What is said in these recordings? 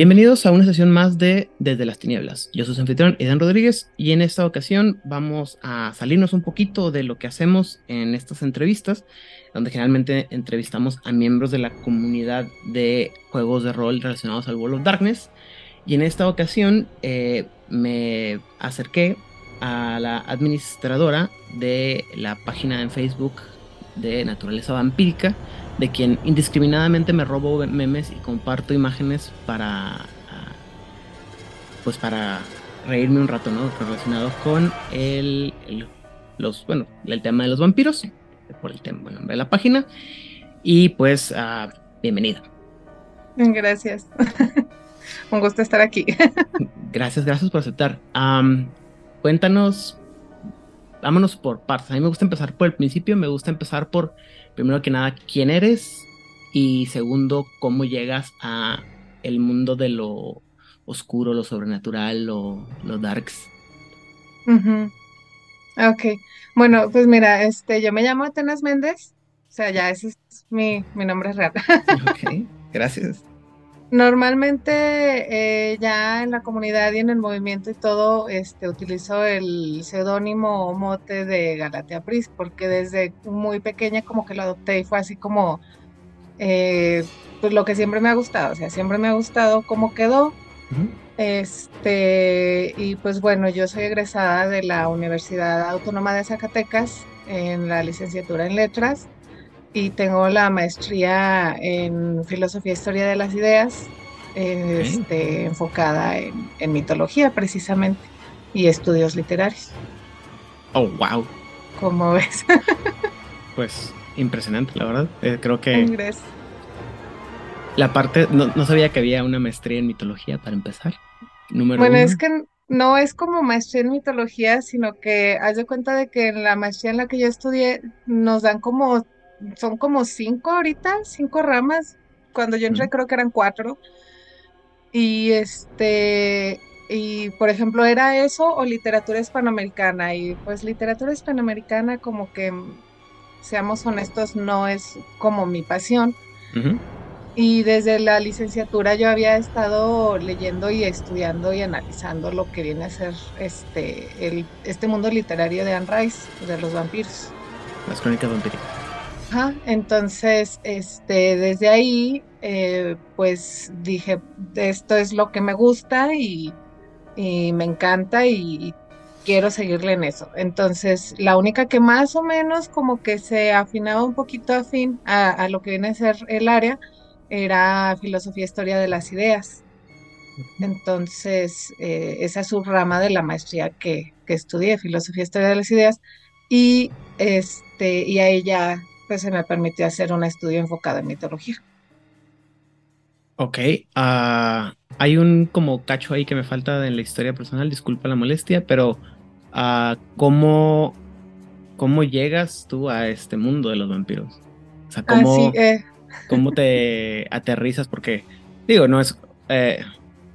Bienvenidos a una sesión más de Desde las Tinieblas. Yo soy su anfitrión Eden Rodríguez y en esta ocasión vamos a salirnos un poquito de lo que hacemos en estas entrevistas, donde generalmente entrevistamos a miembros de la comunidad de juegos de rol relacionados al World of Darkness. Y en esta ocasión eh, me acerqué a la administradora de la página en Facebook de Naturaleza Vampírica, de quien indiscriminadamente me robo memes y comparto imágenes para ah, pues para reírme un rato, ¿no? Relacionados con el, los, bueno, el tema de los vampiros, por el tema, bueno, de la página. Y pues, uh, bienvenida. Gracias. un gusto estar aquí. gracias, gracias por aceptar. cuéntanos, vámonos por partes. A mí me gusta empezar por el principio, me gusta empezar por primero que nada, quién eres y segundo, cómo llegas a el mundo de lo oscuro, lo sobrenatural, lo, lo darks. Ok, bueno, pues mira, este, yo me llamo Atenas Méndez, o sea, ya ese es mi, mi nombre real. ok, gracias. Normalmente eh, ya en la comunidad y en el movimiento y todo, este, utilizo el seudónimo o mote de Galatea Pris, porque desde muy pequeña como que lo adopté y fue así como eh, pues lo que siempre me ha gustado, o sea, siempre me ha gustado cómo quedó. Este, y pues bueno, yo soy egresada de la Universidad Autónoma de Zacatecas en la licenciatura en letras y tengo la maestría en filosofía e historia de las ideas, este, enfocada en, mitología precisamente y estudios literarios. Oh, wow. ¿Cómo ves? pues impresionante, la verdad. Eh, creo que... La parte, no, no, sabía que había una maestría en mitología para empezar. Número bueno, es que no es como maestría en mitología, sino que haz de cuenta de que en la maestría en la que yo estudié nos dan como son como cinco ahorita, cinco ramas. Cuando yo entré creo que eran cuatro. Y este, y por ejemplo era eso o literatura hispanoamericana. Y pues literatura hispanoamericana como que, seamos honestos, no es como mi pasión. Y desde la licenciatura yo había estado leyendo y estudiando y analizando lo que viene a ser este, el, este mundo literario de Anne Rice, de los vampiros. Las crónicas vampíricas entonces, este, desde ahí, eh, pues dije, esto es lo que me gusta y, me encanta y, quiero seguirle en eso. Entonces, la única que más o menos como que se afinaba un poquito afín a, lo que viene a ser el área era filosofía e historia de las ideas. Entonces, eh, esa es su rama de la maestría que, que estudié, filosofía e historia de las ideas. Y este, y a ella pues se me permitió hacer un estudio enfocado en mitología. Ok, ah, hay un como cacho ahí que me falta en la historia personal, disculpa la molestia, pero uh, ¿cómo, ¿cómo llegas tú a este mundo de los vampiros? O sea, ¿cómo, eh. ¿cómo te aterrizas? Porque, digo, no es... Eh,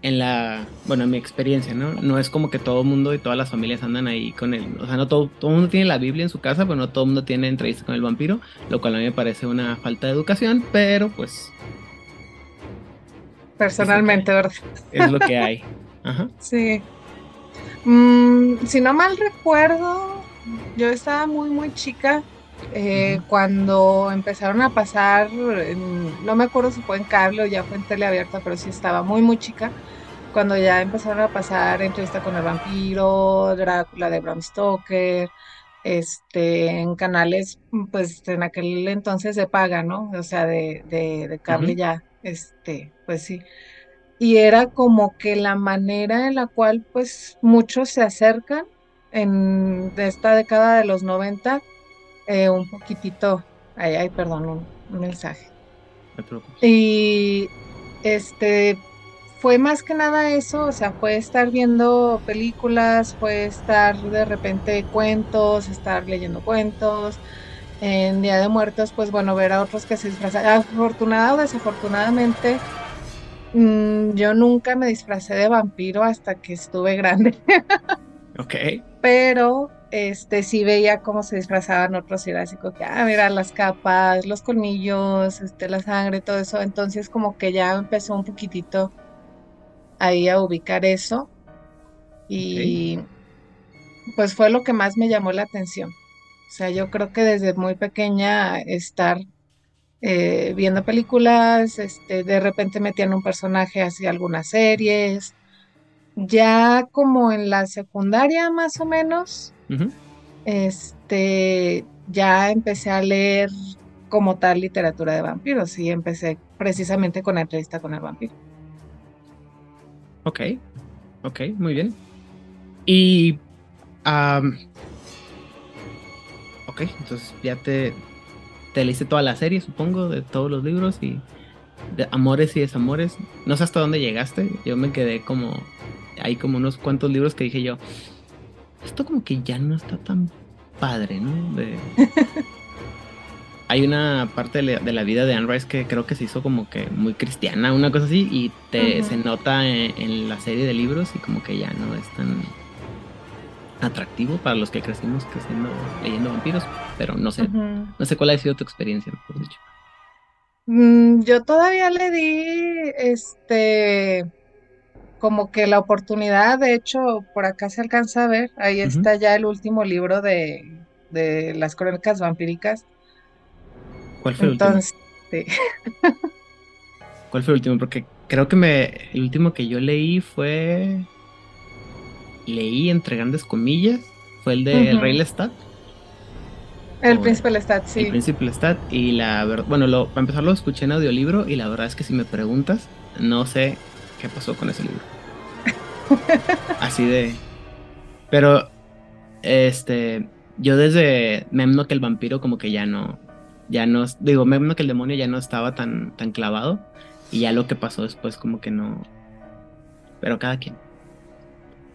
en la, bueno, en mi experiencia, ¿no? No es como que todo el mundo y todas las familias andan ahí con él. O sea, no todo, todo el mundo tiene la Biblia en su casa, pero no todo el mundo tiene entrevista con el vampiro, lo cual a mí me parece una falta de educación, pero pues... Personalmente, ¿verdad? Es lo que hay. Ajá. Sí. Mm, si no mal recuerdo, yo estaba muy, muy chica eh, cuando empezaron a pasar, no me acuerdo si fue en cable o ya fue en tele abierta, pero sí estaba muy, muy chica cuando ya empezaron a pasar entrevista con el vampiro, Drácula de Bram Stoker, este, en canales, pues en aquel entonces de paga, ¿no? O sea, de, de, cable ya, este, pues sí. Y era como que la manera en la cual, pues, muchos se acercan en esta década de los 90, eh, un poquitito, ay, ay, perdón, un, un mensaje. Y este, fue más que nada eso, o sea, fue estar viendo películas, fue estar de repente cuentos, estar leyendo cuentos. En Día de Muertos, pues bueno, ver a otros que se disfrazan. Afortunada o desafortunadamente, mm, yo nunca me disfracé de vampiro hasta que estuve grande. ok. Pero este sí veía cómo se disfrazaban otros y era así como que, ah, mira, las capas, los colmillos, este, la sangre, todo eso. Entonces como que ya empezó un poquitito ahí a ubicar eso. Y pues fue lo que más me llamó la atención. O sea, yo creo que desde muy pequeña estar eh, viendo películas, este, de repente metían un personaje hacia algunas series. Ya como en la secundaria más o menos, este, ya empecé a leer como tal literatura de vampiros y empecé precisamente con la entrevista con el vampiro. Ok, ok, muy bien. Y... ok, entonces ya te, te leíste toda la serie, supongo, de todos los libros y de amores y desamores. No sé hasta dónde llegaste. Yo me quedé como... Hay como unos cuantos libros que dije yo, esto como que ya no está tan padre, ¿no? De... hay una parte de la, vida de Anne Rice que creo que se hizo como que muy cristiana, una cosa así, y te, se nota en, la serie de libros y como que ya no es tan atractivo para los que crecimos creciendo leyendo vampiros, pero no sé, no sé cuál ha sido tu experiencia, por dicho. Mm, yo todavía le di este como que la oportunidad, de hecho, por acá se alcanza a ver, ahí está ya el último libro de, de las crónicas vampíricas ¿Cuál fue el último? ¿Cuál fue el último? Porque creo que me, el último que yo leí fue. Leí entre grandes comillas. Fue el de El Rey Lestat. El Príncipe Lestat, sí. El Príncipe Lestat. Y la verdad, bueno, lo, para empezar lo escuché en audiolibro. Y la verdad es que si me preguntas, no sé qué pasó con ese libro. Así de. Pero, este. Yo desde Memno que el vampiro, como que ya no ya no, digo, me que el demonio ya no estaba tan, tan clavado y ya lo que pasó después como que no, pero cada quien.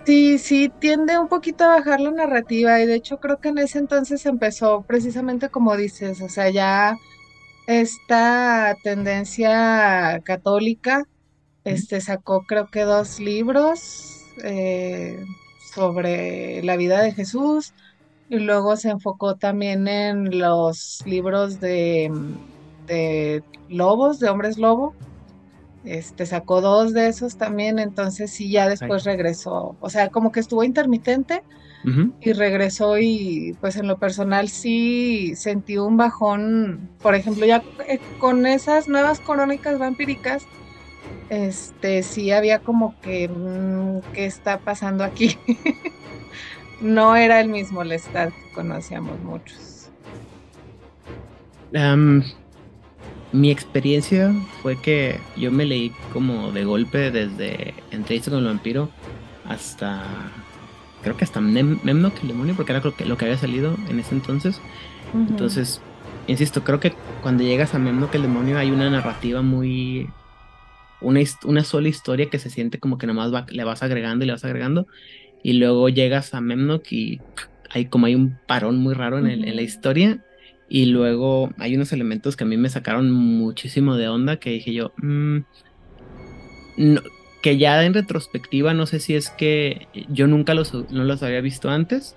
Sí, sí, tiende un poquito a bajar la narrativa y de hecho creo que en ese entonces empezó precisamente como dices, o sea, ya esta tendencia católica, este sacó creo que dos libros eh, sobre la vida de Jesús, y luego se enfocó también en los libros de, de lobos, de hombres lobo. Este sacó dos de esos también, entonces sí, ya después regresó. O sea, como que estuvo intermitente y regresó y pues en lo personal sí sentí un bajón, por ejemplo, ya eh, con esas nuevas crónicas vampíricas, este sí había como que, mm, ¿qué está pasando aquí? no era el mismo Lestat que conocíamos muchos. mi experiencia fue que yo me leí como de golpe desde Entrevista con el vampiro hasta creo que hasta Memnock el demonio porque era lo que había salido en ese entonces. Entonces, insisto, creo que cuando llegas a Memnock el demonio hay una narrativa muy una, una sola historia que se siente como que nomás le vas agregando y le vas agregando y luego llegas a Memnock y hay como hay un parón muy raro en, la historia y luego hay unos elementos que a mí me sacaron muchísimo de onda que dije yo, mm, que ya en retrospectiva no sé si es que yo nunca los, no los había visto antes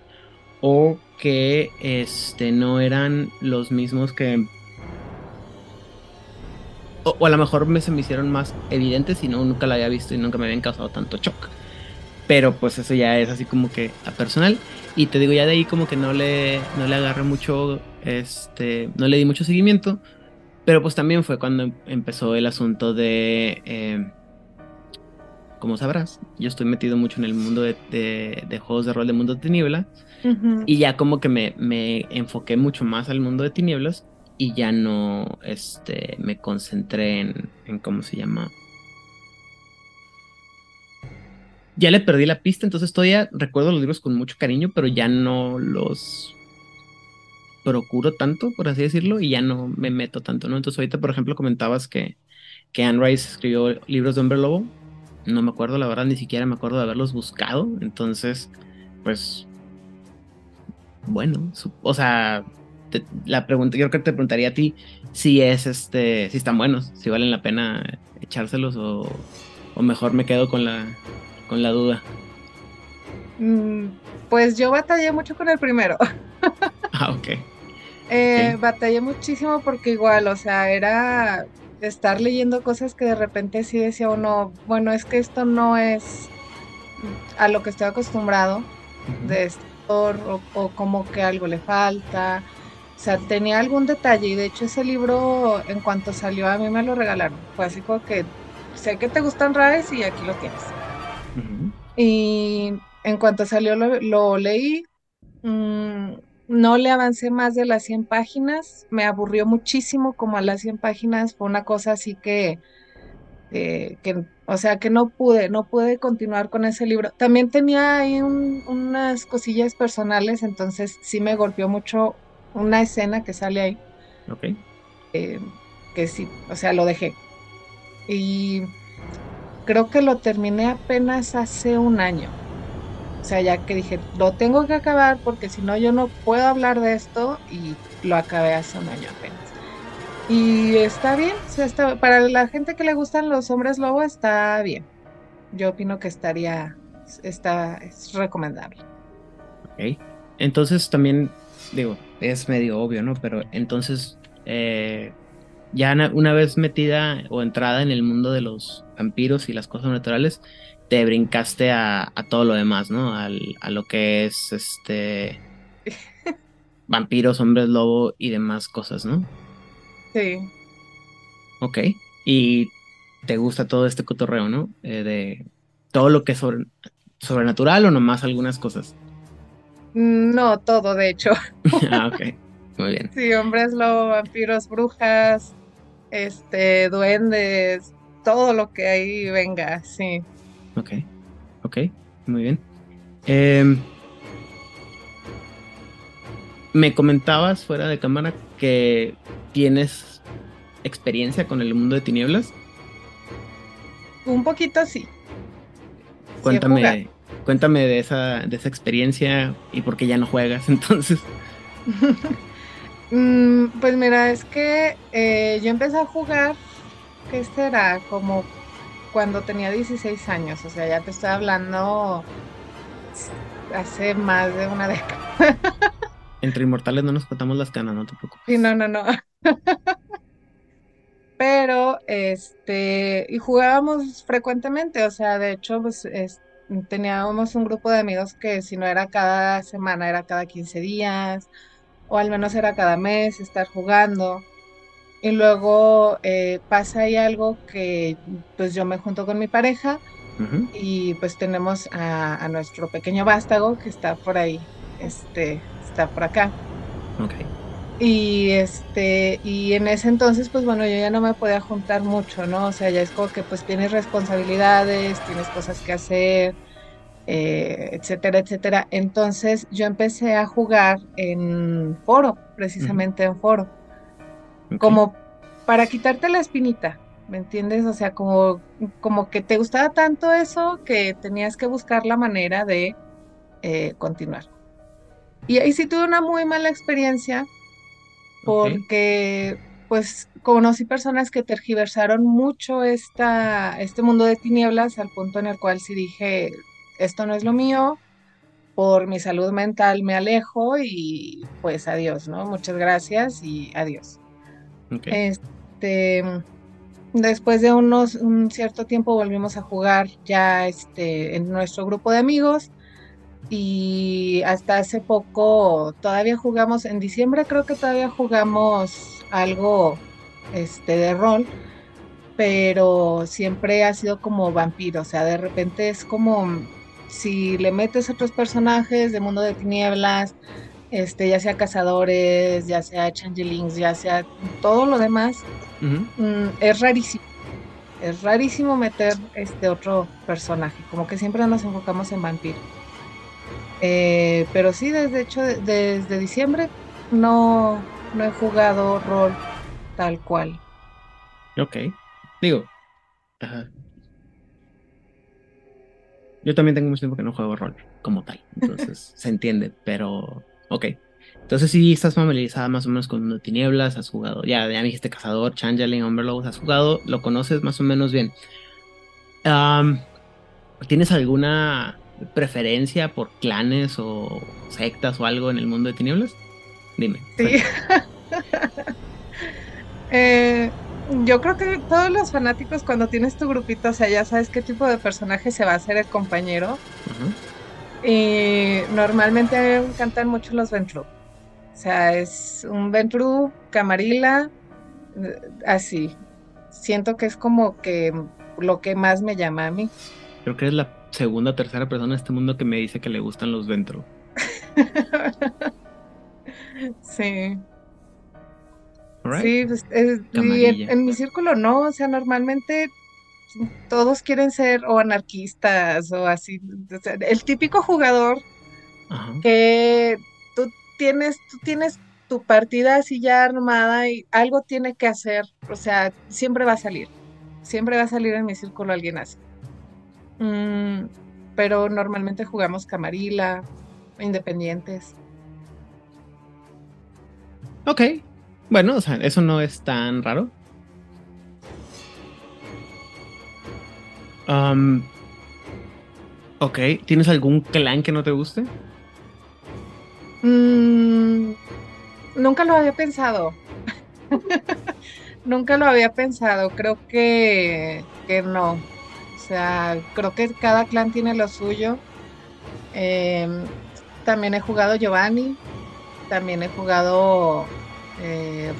o que este, no eran los mismos que... O, a lo mejor me, se me hicieron más evidentes y no, nunca la había visto y nunca me habían causado tanto shock. Pero pues eso ya es así como que a personal. Y te digo, ya de ahí como que no le, no le agarré mucho, este, no le di mucho seguimiento. Pero pues también fue cuando empezó el asunto de, eh, como sabrás, yo estoy metido mucho en el mundo de, de, juegos de rol de mundo de tiniebla. Y ya como que me, me, enfoqué mucho más al mundo de tinieblas y ya no este, me concentré en, en cómo se llama, ya le perdí la pista, entonces todavía recuerdo los libros con mucho cariño, pero ya no los procuro tanto, por así decirlo, y ya no me meto tanto, ¿no? Entonces ahorita, por ejemplo, comentabas que, que Anne Rice escribió libros de Hombre Lobo. No me acuerdo, la verdad, ni siquiera me acuerdo de haberlos buscado. Entonces, pues, bueno, o sea, la pregunta, yo creo que te preguntaría a ti si es este, si están buenos, si valen la pena echárselos o, o mejor me quedo con la, con la duda? Mm, pues yo batallé mucho con el primero. ah, ok. Eh, batallé muchísimo porque igual, o sea, era estar leyendo cosas que de repente sí decía uno, bueno, es que esto no es a lo que estoy acostumbrado de esto, o, o, como que algo le falta. O sea, tenía algún detalle y de hecho ese libro en cuanto salió a mí me lo regalaron. Fue así como que sé que te gustan raes y aquí lo tienes. Y en cuanto salió lo, leí. Mm, no le avancé más de las 100 páginas, me aburrió muchísimo como a las 100 páginas, fue una cosa así que, eh, que o sea, que no pude, no pude continuar con ese libro. También tenía ahí unas cosillas personales, entonces sí me golpeó mucho una escena que sale ahí. Ok. Eh, que sí, o sea, lo dejé. Y creo que lo terminé apenas hace un año. O sea, ya que dije, lo tengo que acabar porque si no yo no puedo hablar de esto y lo acabé hace un año apenas. Y está bien, o sea, está, para la gente que le gustan los hombres lobo está bien. Yo opino que estaría, está, es recomendable. Ok, entonces también, digo, es medio obvio, ¿no? Pero entonces, eh, ya una vez metida o entrada en el mundo de los vampiros y las cosas naturales, te brincaste a, todo lo demás, ¿no? a lo que es este vampiros, hombres lobo y demás cosas, ¿no? Sí. Ok. Y te gusta todo este cotorreo, ¿no? Eh, de todo lo que es sobrenatural o nomás algunas cosas. No, todo, de hecho. ah, ok. Muy bien. Sí, hombres lobo, vampiros, brujas, este, duendes, todo lo que ahí venga, sí. Ok, ok, muy bien. Em, me comentabas fuera de cámara que tienes experiencia con el mundo de tinieblas. Un poquito sí. Cuéntame, cuéntame de esa, de esa experiencia y por qué ya no juegas entonces. Mm, pues mira, es que eh, yo empecé a jugar, ¿qué será? Como cuando tenía 16 años, o sea, ya te estoy hablando hace más de una década. Entre inmortales no nos contamos las canas, no te preocupes. Sí, no, no, no. Pero, este, y jugábamos frecuentemente, o sea, de hecho, pues teníamos un grupo de amigos que si no era cada semana, era cada 15 días, o al menos era cada mes estar jugando. Y luego eh, pasa ahí algo que pues yo me junto con mi pareja y pues tenemos a, nuestro pequeño vástago que está por ahí, este, está por acá. Okay. Y este, y en ese entonces, pues bueno, yo ya no me podía juntar mucho, ¿no? O sea, ya es como que pues tienes responsabilidades, tienes cosas que hacer, eh, etcétera, etcétera. Entonces yo empecé a jugar en foro, precisamente en foro como para quitarte la espinita, ¿me entiendes? O sea, como, como que te gustaba tanto eso que tenías que buscar la manera de eh, continuar. Y ahí sí tuve una muy mala experiencia porque pues conocí personas que tergiversaron mucho esta, este mundo de tinieblas al punto en el cual sí dije, esto no es lo mío, por mi salud mental me alejo y pues adiós, ¿no? Muchas gracias y adiós. Este, después de unos un cierto tiempo volvimos a jugar ya este, en nuestro grupo de amigos y hasta hace poco todavía jugamos, en diciembre creo que todavía jugamos algo este, de rol, pero siempre ha sido como vampiro, o sea, de repente es como si le metes otros personajes de mundo de tinieblas, este, ya sea cazadores, ya sea changelings, ya sea todo lo demás, mm, es rarísimo. Es rarísimo meter este otro personaje, como que siempre nos enfocamos en vampiro. Eh, pero sí, desde hecho, desde diciembre no, no he jugado rol tal cual. Ok, digo, Yo también tengo mucho tiempo que no juego rol como tal, entonces se entiende, pero Ok. Entonces sí estás familiarizada más o menos con Mundo Tinieblas, has jugado, ya, ya me dijiste Cazador, Changeling, Umberlord, has jugado, lo conoces más o menos bien. ¿Tienes alguna preferencia por clanes o sectas o algo en el mundo de Tinieblas? Dime. Sí. Eh, yo creo que todos los fanáticos cuando tienes tu grupito, o sea, ya sabes qué tipo de personaje se va a hacer el compañero. Y normalmente a mí me encantan mucho los Ventru. O sea, es un Ventru, Camarilla, eh, así. Siento que es como que lo que más me llama a mí. Creo que es la segunda o tercera persona en este mundo que me dice que le gustan los Ventru. sí. Sí, pues, en, mi círculo no, o sea, normalmente todos quieren ser o anarquistas o así. el típico jugador que tú tienes, tú tienes tu partida así ya armada y algo tiene que hacer, o sea, siempre va a salir, siempre va a salir en mi círculo alguien así. Mm, pero normalmente jugamos camarilla, independientes. Ok, bueno, o sea, eso no es tan raro. Um, ok, ¿tienes algún clan que no te guste? Mm, nunca lo había pensado. nunca lo había pensado. Creo que, que no. Sea, creo que cada clan tiene lo suyo. Em, también he jugado Giovanni. También he jugado eh,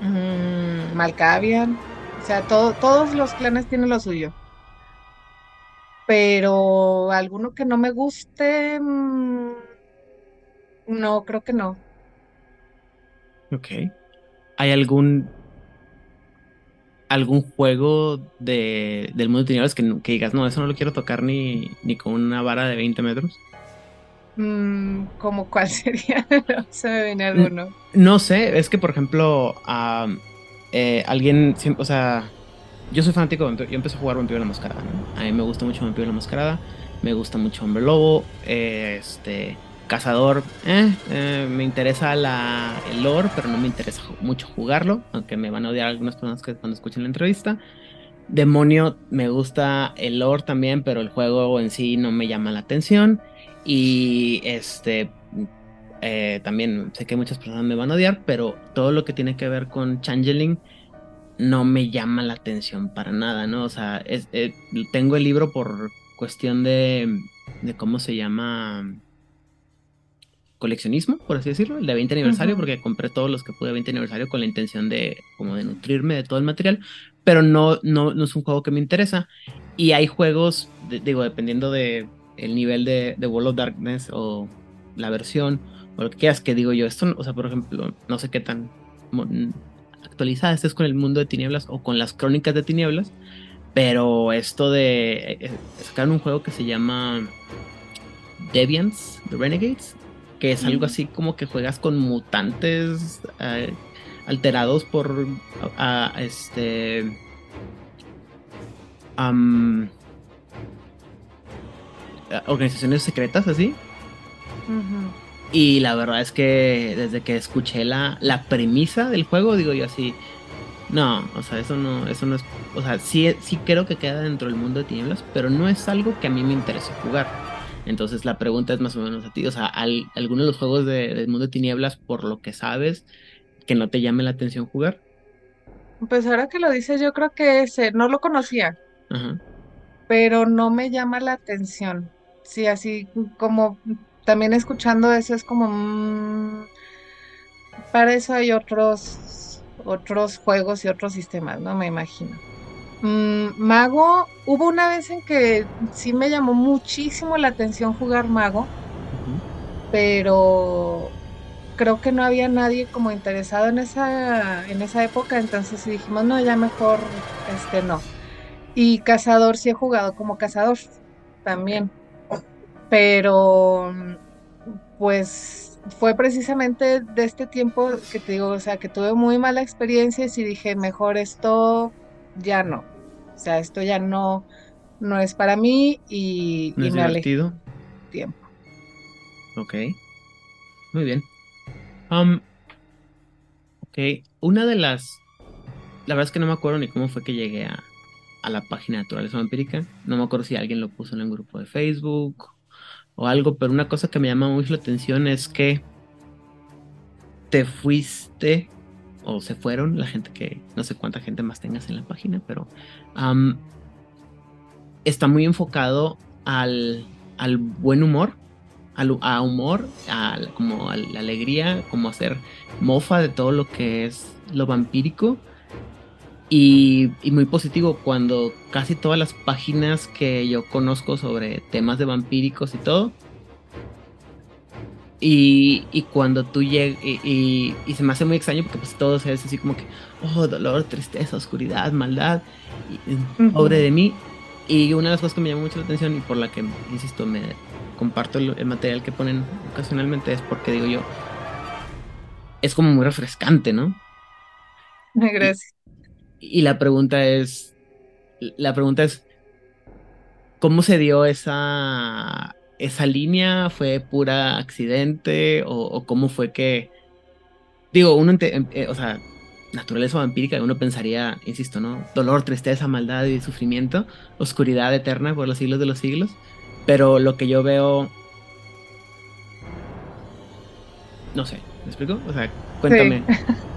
mm, Malkavian, o sea, todos los clanes tienen lo suyo. Pero alguno que no me guste, mm, no, creo que no. Ok. ¿Hay algún algún juego de, del mundo de que, que digas, no, eso no lo quiero tocar ni, ni con una vara de 20 metros? Mm, ¿Cómo cuál sería? se me viene alguno. No sé, es que por ejemplo, eh, alguien, o sea, yo soy fanático de Vampiro, yo empecé a jugar Vampiro la Mascarada, A mí me gusta mucho Vampiro la Mascarada, me gusta mucho Hombre Lobo, este, Cazador, eh, eh, me interesa la, el lore, pero no me interesa mucho jugarlo, aunque me van a odiar algunas personas que cuando escuchen la entrevista. Demonio, me gusta el lore también, pero el juego en sí no me llama la atención. Y este eh, también sé que muchas personas me van a odiar, pero todo lo que tiene que ver con Changeling no me llama la atención para nada, ¿no? O sea, eh, tengo el libro por cuestión de, de cómo se llama coleccionismo, por así decirlo, el de 20 aniversario, porque compré todos los que pude de 20 aniversario con la intención de como de nutrirme de todo el material, pero no, no, no es un juego que me interesa. Y hay juegos, digo, dependiendo de el nivel de, de World of Darkness o la versión o lo que quieras que digo yo. Esto, o sea, por ejemplo, no sé qué tan actualizada estés con el mundo de tinieblas o con las crónicas de tinieblas, pero esto de eh, eh, sacar un juego que se llama Deviants, The Renegades, que es algo así como que juegas con mutantes eh, alterados por este organizaciones secretas así. Y la verdad es que desde que escuché la, la premisa del juego, digo yo así, no, o sea, eso no, eso no es, o sea, sí, sí creo que queda dentro del mundo de tinieblas, pero no es algo que a mí me interese jugar. Entonces la pregunta es más o menos a ti, o sea, ¿al, ¿alguno de los juegos del mundo de tinieblas, por lo que sabes, que no te llame la atención jugar? Pues ahora que lo dices, yo creo que ese, no lo conocía, pero no me llama la atención sí, así como también escuchando eso es como mm, para eso hay otros otros juegos y otros sistemas, ¿no? Me imagino. Mm, mago, hubo una vez en que sí me llamó muchísimo la atención jugar Mago, pero creo que no había nadie como interesado en esa en esa época, entonces dijimos, no, ya mejor este no. Y Cazador sí he jugado como Cazador también pero pues fue precisamente de este tiempo que te digo, o sea, que tuve muy mala experiencia y dije, mejor esto ya no. O sea, esto ya no, no es para mí y, ¿No es me divertido? tiempo. Ok. Muy bien. Um, ok. Una de las. La verdad es que no me acuerdo ni cómo fue que llegué a, a la página de Naturaleza Empírica. No me acuerdo si alguien lo puso en un grupo de Facebook o algo, pero una cosa que me llama mucho la atención es que te fuiste o se fueron, la gente que no sé cuánta gente más tengas en la página, pero está muy enfocado al, al buen humor, al, a humor, a, como a la alegría, como hacer mofa de todo lo que es lo vampírico. Y, y, muy positivo cuando casi todas las páginas que yo conozco sobre temas de vampíricos y todo y, y cuando tú llegas, y, y, se me hace muy extraño porque pues todo se es así como que, oh, dolor, tristeza, oscuridad, maldad, y, pobre de mí. Y una de las cosas que me llamó mucho la atención y por la que, insisto, me comparto el, material que ponen ocasionalmente es porque digo yo, es como muy refrescante, ¿no? Gracias. Y, y la pregunta es, la pregunta es, ¿cómo se dio esa esa línea fue pura accidente o, cómo fue que, digo, uno, em, eh, o sea, naturaleza vampírica, uno pensaría, insisto, ¿no? Dolor, tristeza, maldad y sufrimiento, oscuridad eterna por los siglos de los siglos, pero lo que yo veo, no sé, ¿me explico? O sea, cuéntame.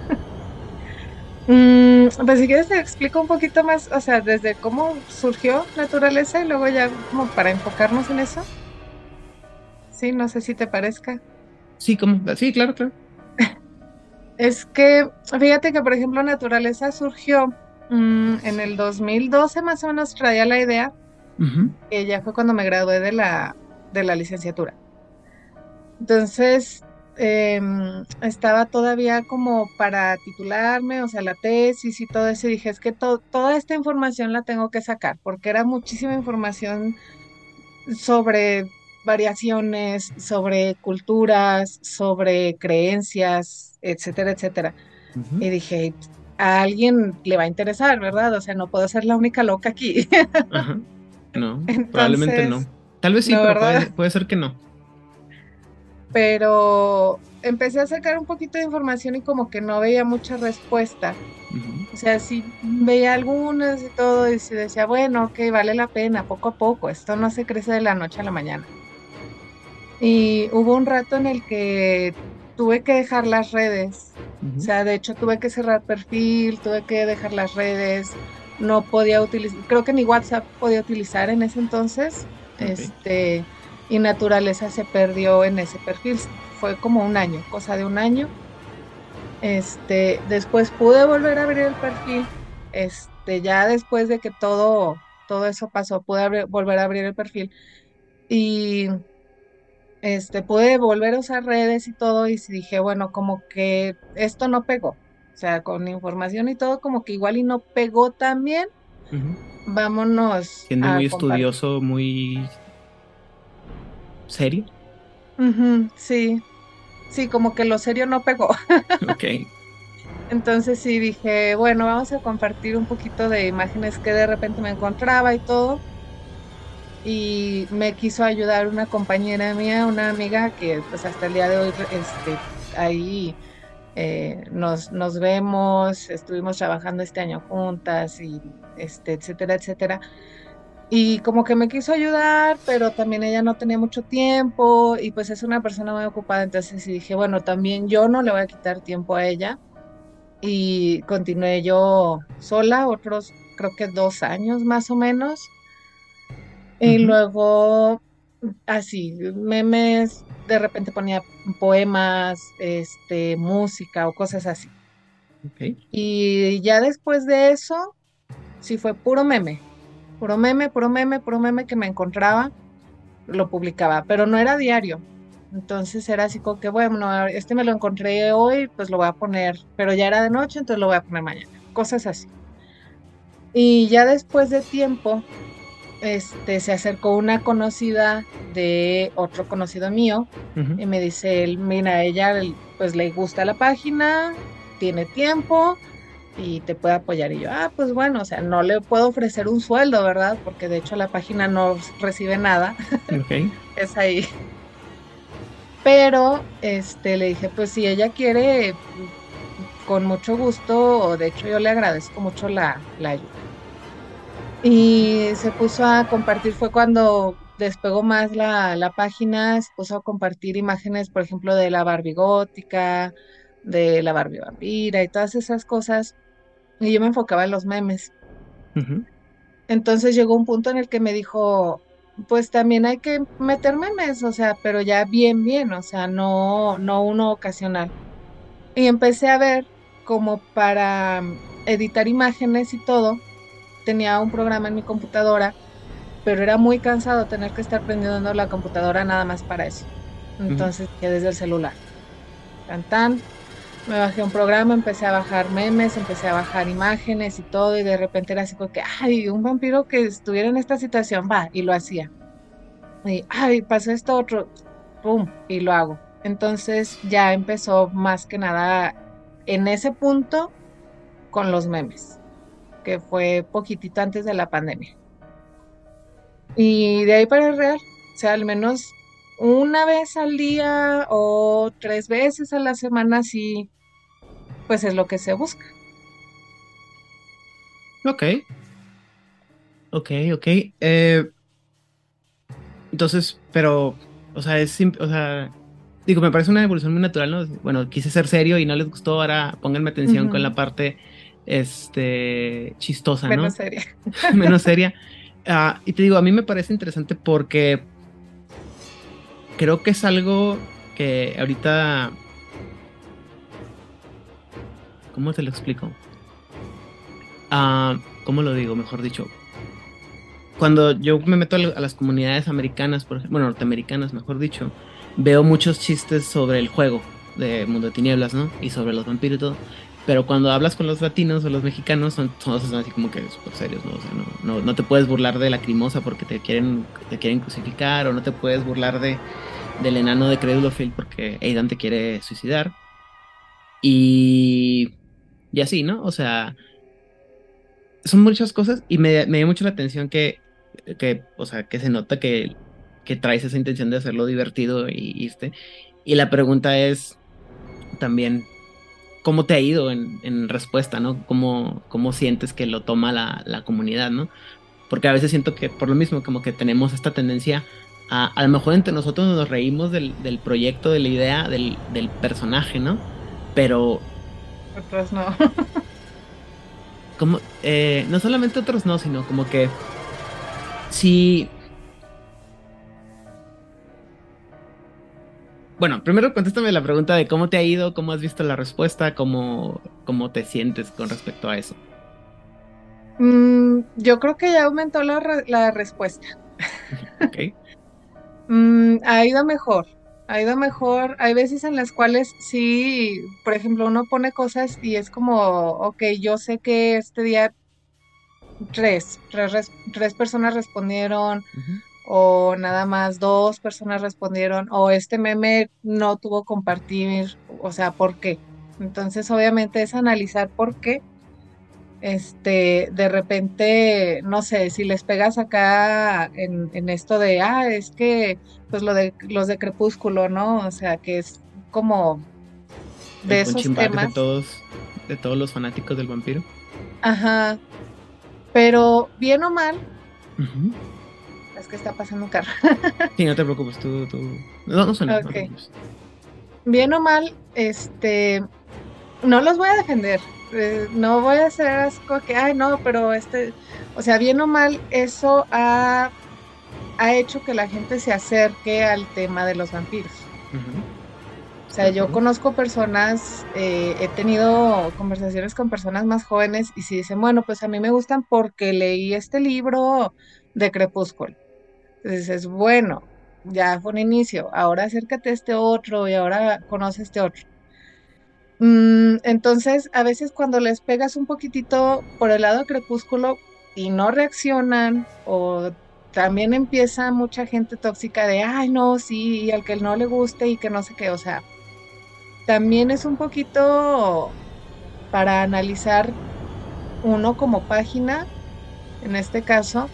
Mm, pues si quieres te explico un poquito más, o sea, desde cómo surgió naturaleza y luego ya como para enfocarnos en eso. No sé si te parezca. Sí, como, sí, claro, claro. Es que, fíjate que, por ejemplo, Naturaleza surgió mm, en el 2012, más o menos traía la idea, que ya fue cuando me gradué de la, de la licenciatura. Entonces, em, estaba todavía como para titularme, o sea, la tesis y todo eso, y dije, es que toda esta información la tengo que sacar, porque era muchísima información sobre variaciones, sobre culturas, sobre creencias, etcétera, etcétera. Y dije, a alguien le va a interesar, ¿verdad? O sea, no puedo ser la única loca aquí. No, probablemente no. Tal vez sí, pero puede, ser que no. Pero empecé a sacar un poquito de información y como que no veía mucha respuesta. O sea, sí veía algunas y todo y se decía, bueno, ok, vale la pena, poco a poco, esto no se crece de la noche a la mañana. Y hubo un rato en el que tuve que dejar las redes. O sea, de hecho tuve que cerrar perfil, tuve que dejar las redes. No podía utilizar, creo que ni WhatsApp podía utilizar en ese entonces. Este, y naturaleza se perdió en ese perfil. Fue como un año, cosa de un año. Este, después pude volver a abrir el perfil. Este, ya después de que todo, todo eso pasó, pude volver a abrir el perfil. Y este, pude volver a usar redes y todo y dije, bueno, como que esto no pegó. O sea, con información y todo, como que igual y no pegó tan bien. Vámonos. Siendo muy estudioso, muy serio. sí, sí, como que lo serio no pegó. ok. Entonces sí dije, bueno, vamos a compartir un poquito de imágenes que de repente me encontraba y todo y me quiso ayudar una compañera mía, una amiga que pues hasta el día de hoy este, ahí eh, nos, nos vemos, estuvimos trabajando este año juntas y este, etcétera, etcétera. Y como que me quiso ayudar, pero también ella no tenía mucho tiempo y pues es una persona muy ocupada, entonces dije, bueno, también yo no le voy a quitar tiempo a ella. Y continué yo sola, otros creo que dos años más o menos y luego, así, memes, de repente ponía poemas, este, música o cosas así. Y ya después de eso, sí fue puro meme, puro meme, puro meme, puro meme que me encontraba, lo publicaba, pero no era diario. Entonces era así como que, bueno, este me lo encontré hoy, pues lo voy a poner, pero ya era de noche, entonces lo voy a poner mañana, cosas así. Y ya después de tiempo, este, se acercó una conocida de otro conocido mío y me dice, él, mira, ella pues le gusta la página, tiene tiempo y te puede apoyar. Y yo, ah, pues bueno, o sea, no le puedo ofrecer un sueldo, ¿verdad? Porque de hecho la página no recibe nada. es ahí. Pero este, le dije, pues si ella quiere, con mucho gusto, o de hecho yo le agradezco mucho la, la ayuda y se puso a compartir, fue cuando despegó más la, página, se puso a compartir imágenes, por ejemplo, de la Barbie gótica de la Barbie vampira y todas esas cosas, y yo me enfocaba en los memes. Entonces llegó un punto en el que me dijo, pues también hay que meter memes, o sea, pero ya bien, bien, o sea, no, no uno ocasional. Y empecé a ver como para editar imágenes y todo, tenía un programa en mi computadora, pero era muy cansado tener que estar prendiendo la computadora nada más para eso. Entonces, ya desde el celular. Tan, me bajé un programa, empecé a bajar memes, empecé a bajar imágenes y todo, y de repente era así como que, ay, un vampiro que estuviera en esta situación, va, y lo hacía. Y, ay, pasó esto otro, pum, y lo hago. Entonces ya empezó más que nada en ese punto con los memes, que fue poquitito antes de la pandemia. Y de ahí para el real, o sea, al menos una vez al día o tres veces a la semana, sí, pues es lo que se busca. Ok. Ok, ok. Eh, entonces, pero, o sea, es, o sea, digo, me parece una evolución muy natural, ¿no? Bueno, quise ser serio y no les gustó, ahora pónganme atención con la parte, este, chistosa, ¿no? Menos seria. Menos seria. Ah, y te digo, a mí me parece interesante porque creo que es algo que ahorita... ¿Cómo te lo explico? Ah, ¿Cómo lo digo? Mejor dicho. Cuando yo me meto a las comunidades americanas, por ejemplo, bueno, norteamericanas, mejor dicho, veo muchos chistes sobre el juego de Mundo de Tinieblas, ¿no? Y sobre los vampiros y todo. Pero cuando hablas con los latinos o los mexicanos, son todos así como que súper serios, ¿no? O sea, no, no, te puedes burlar de la crimosa porque te quieren, te quieren crucificar, o no te puedes burlar de, del enano de Credulofil porque Aidan te quiere suicidar. Y, y así, ¿no? O sea, son muchas cosas y me, me dio mucho la atención que, que, o sea, que se nota que que traes esa intención de hacerlo divertido y irte. Y la pregunta es también, ¿cómo te ha ido en, respuesta, no? ¿Cómo, ¿Cómo, sientes que lo toma la, la, comunidad, no? Porque a veces siento que por lo mismo, como que tenemos esta tendencia a, a lo mejor entre nosotros nos reímos del, del proyecto, de la idea, del, del personaje, ¿no? Pero... Otros no. como, eh, no solamente otros no, sino como que si bueno, primero contéstame la pregunta de cómo te ha ido, cómo has visto la respuesta, cómo, cómo te sientes con respecto a eso. Mm, yo creo que ya aumentó la, respuesta. Ok. Mm, ha ido mejor, ha ido mejor. Hay veces en las cuales sí, por ejemplo, uno pone cosas y es como, ok, yo sé que este día tres, tres, personas respondieron o nada más dos personas respondieron, o este meme no tuvo compartir, o sea, ¿por qué? Entonces, obviamente es analizar por qué. Este, de repente, no sé, si les pegas acá en, esto de, ah, es que, pues lo de los de Crepúsculo, ¿no? O sea, que es como de esos temas. De todos, de todos los fanáticos del vampiro. Ajá. Pero bien o mal, que está pasando un carro. sí, no te preocupes, tú, tú... No, no suena. Bien o mal, este, no los voy a defender. Eh, no voy a hacer así que, ay, no, pero este, o sea, bien o mal, eso ha, ha hecho que la gente se acerque al tema de los vampiros. O sea, yo conozco personas, eh, he tenido conversaciones con personas más jóvenes y si dicen, bueno, pues a mí me gustan porque leí este libro de Crepúsculo. Entonces es bueno, ya fue un inicio, ahora acércate a este otro y ahora conoce este otro. Mm, entonces, a veces cuando les pegas un poquitito por el lado crepúsculo y no reaccionan o también empieza mucha gente tóxica de, ay, no, sí, y al que no le guste y que no sé qué, o sea, también es un poquito para analizar uno como página, en este caso,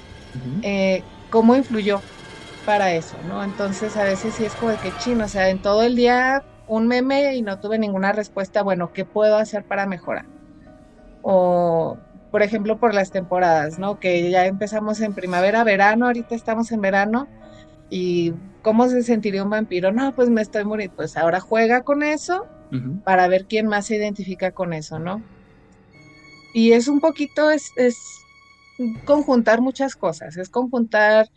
cómo influyó para eso, ¿no? Entonces a veces sí es como de que chino, o sea, en todo el día un meme y no tuve ninguna respuesta, bueno, ¿qué puedo hacer para mejorar? O, por ejemplo, por las temporadas, ¿no? Que ya empezamos en primavera, verano, ahorita estamos en verano, y ¿cómo se sentiría un vampiro? No, pues me estoy muriendo, pues ahora juega con eso para ver quién más se identifica con eso, ¿no? Y es un poquito, es, es conjuntar muchas cosas, es conjuntar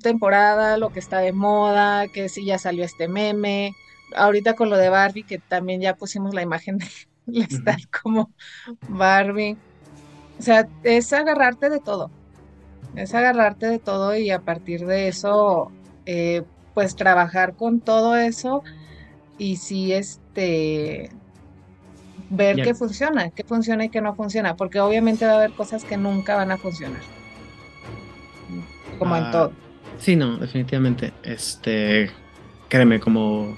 temporada, lo que está de moda, que si ya salió este meme, ahorita con lo de Barbie, que también ya pusimos la imagen de estar como Barbie. O sea, es agarrarte de todo, es agarrarte de todo y a partir de eso, eh, pues trabajar con todo eso y si este ver qué funciona, qué funciona y qué no funciona, porque obviamente va a haber cosas que nunca van a funcionar. Como en ah, todo. Sí, no, definitivamente. Este, créeme, como